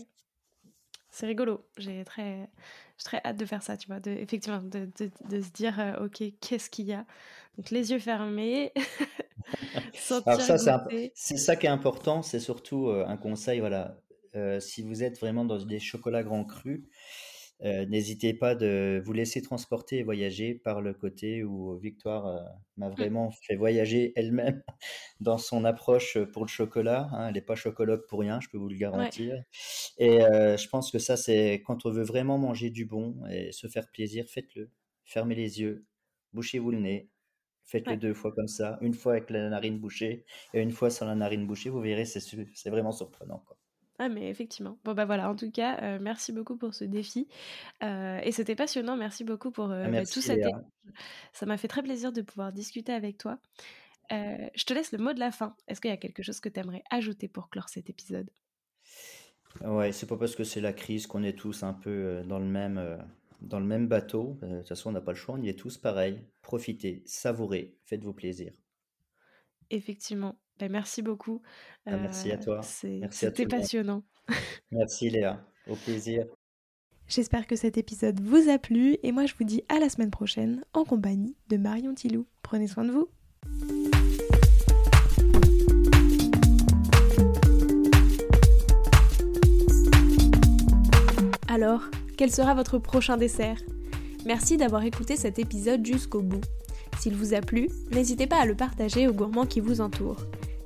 C'est rigolo. J'ai très, très hâte de faire ça, tu vois, de, effectivement, de, de, de se dire, euh, ok, qu'est-ce qu'il y a? Donc les yeux fermés, Alors ça, c'est ça qui est important, c'est surtout euh, un conseil, voilà. Euh, si vous êtes vraiment dans des chocolats grands crus, euh, n'hésitez pas de vous laisser transporter et voyager par le côté où Victoire euh, m'a Hmm, vraiment fait voyager elle-même dans son approche pour le chocolat. hein. Elle n'est pas chocologue pour rien, je peux vous le ouais, garantir. Et euh, je pense que ça, c'est quand on veut vraiment manger du bon et se faire plaisir, faites-le. Fermez les yeux, bouchez-vous le nez, faites-le deux fois comme ça, une fois avec la narine bouchée et une fois sans la narine bouchée, vous verrez, c'est vraiment surprenant. Quoi. Ah mais effectivement. Bon bah voilà, en tout cas, euh, merci beaucoup pour ce défi. Euh, et c'était passionnant, merci beaucoup pour euh, ah, bah, tout cet Ça m'a fait très plaisir de pouvoir discuter avec toi. je te laisse le mot de la fin. Est-ce qu'il y a quelque chose que tu aimerais ajouter pour clore cet épisode? Ouais, c'est pas parce que c'est la crise qu'on est tous un peu dans le même, dans le même bateau. De toute façon, on n'a pas le choix, on y est tous pareil. Profitez, savourez, faites-vous plaisir. Effectivement. Ben, merci beaucoup. Ah, merci à toi. C'était passionnant. Merci Léa. Au plaisir. J'espère que cet épisode vous a plu et moi je vous dis à la semaine prochaine en compagnie de Marion Tilou. Prenez soin de vous. Alors, quel sera votre prochain dessert? Merci d'avoir écouté cet épisode jusqu'au bout. S'il vous a plu, n'hésitez pas à le partager aux gourmands qui vous entourent.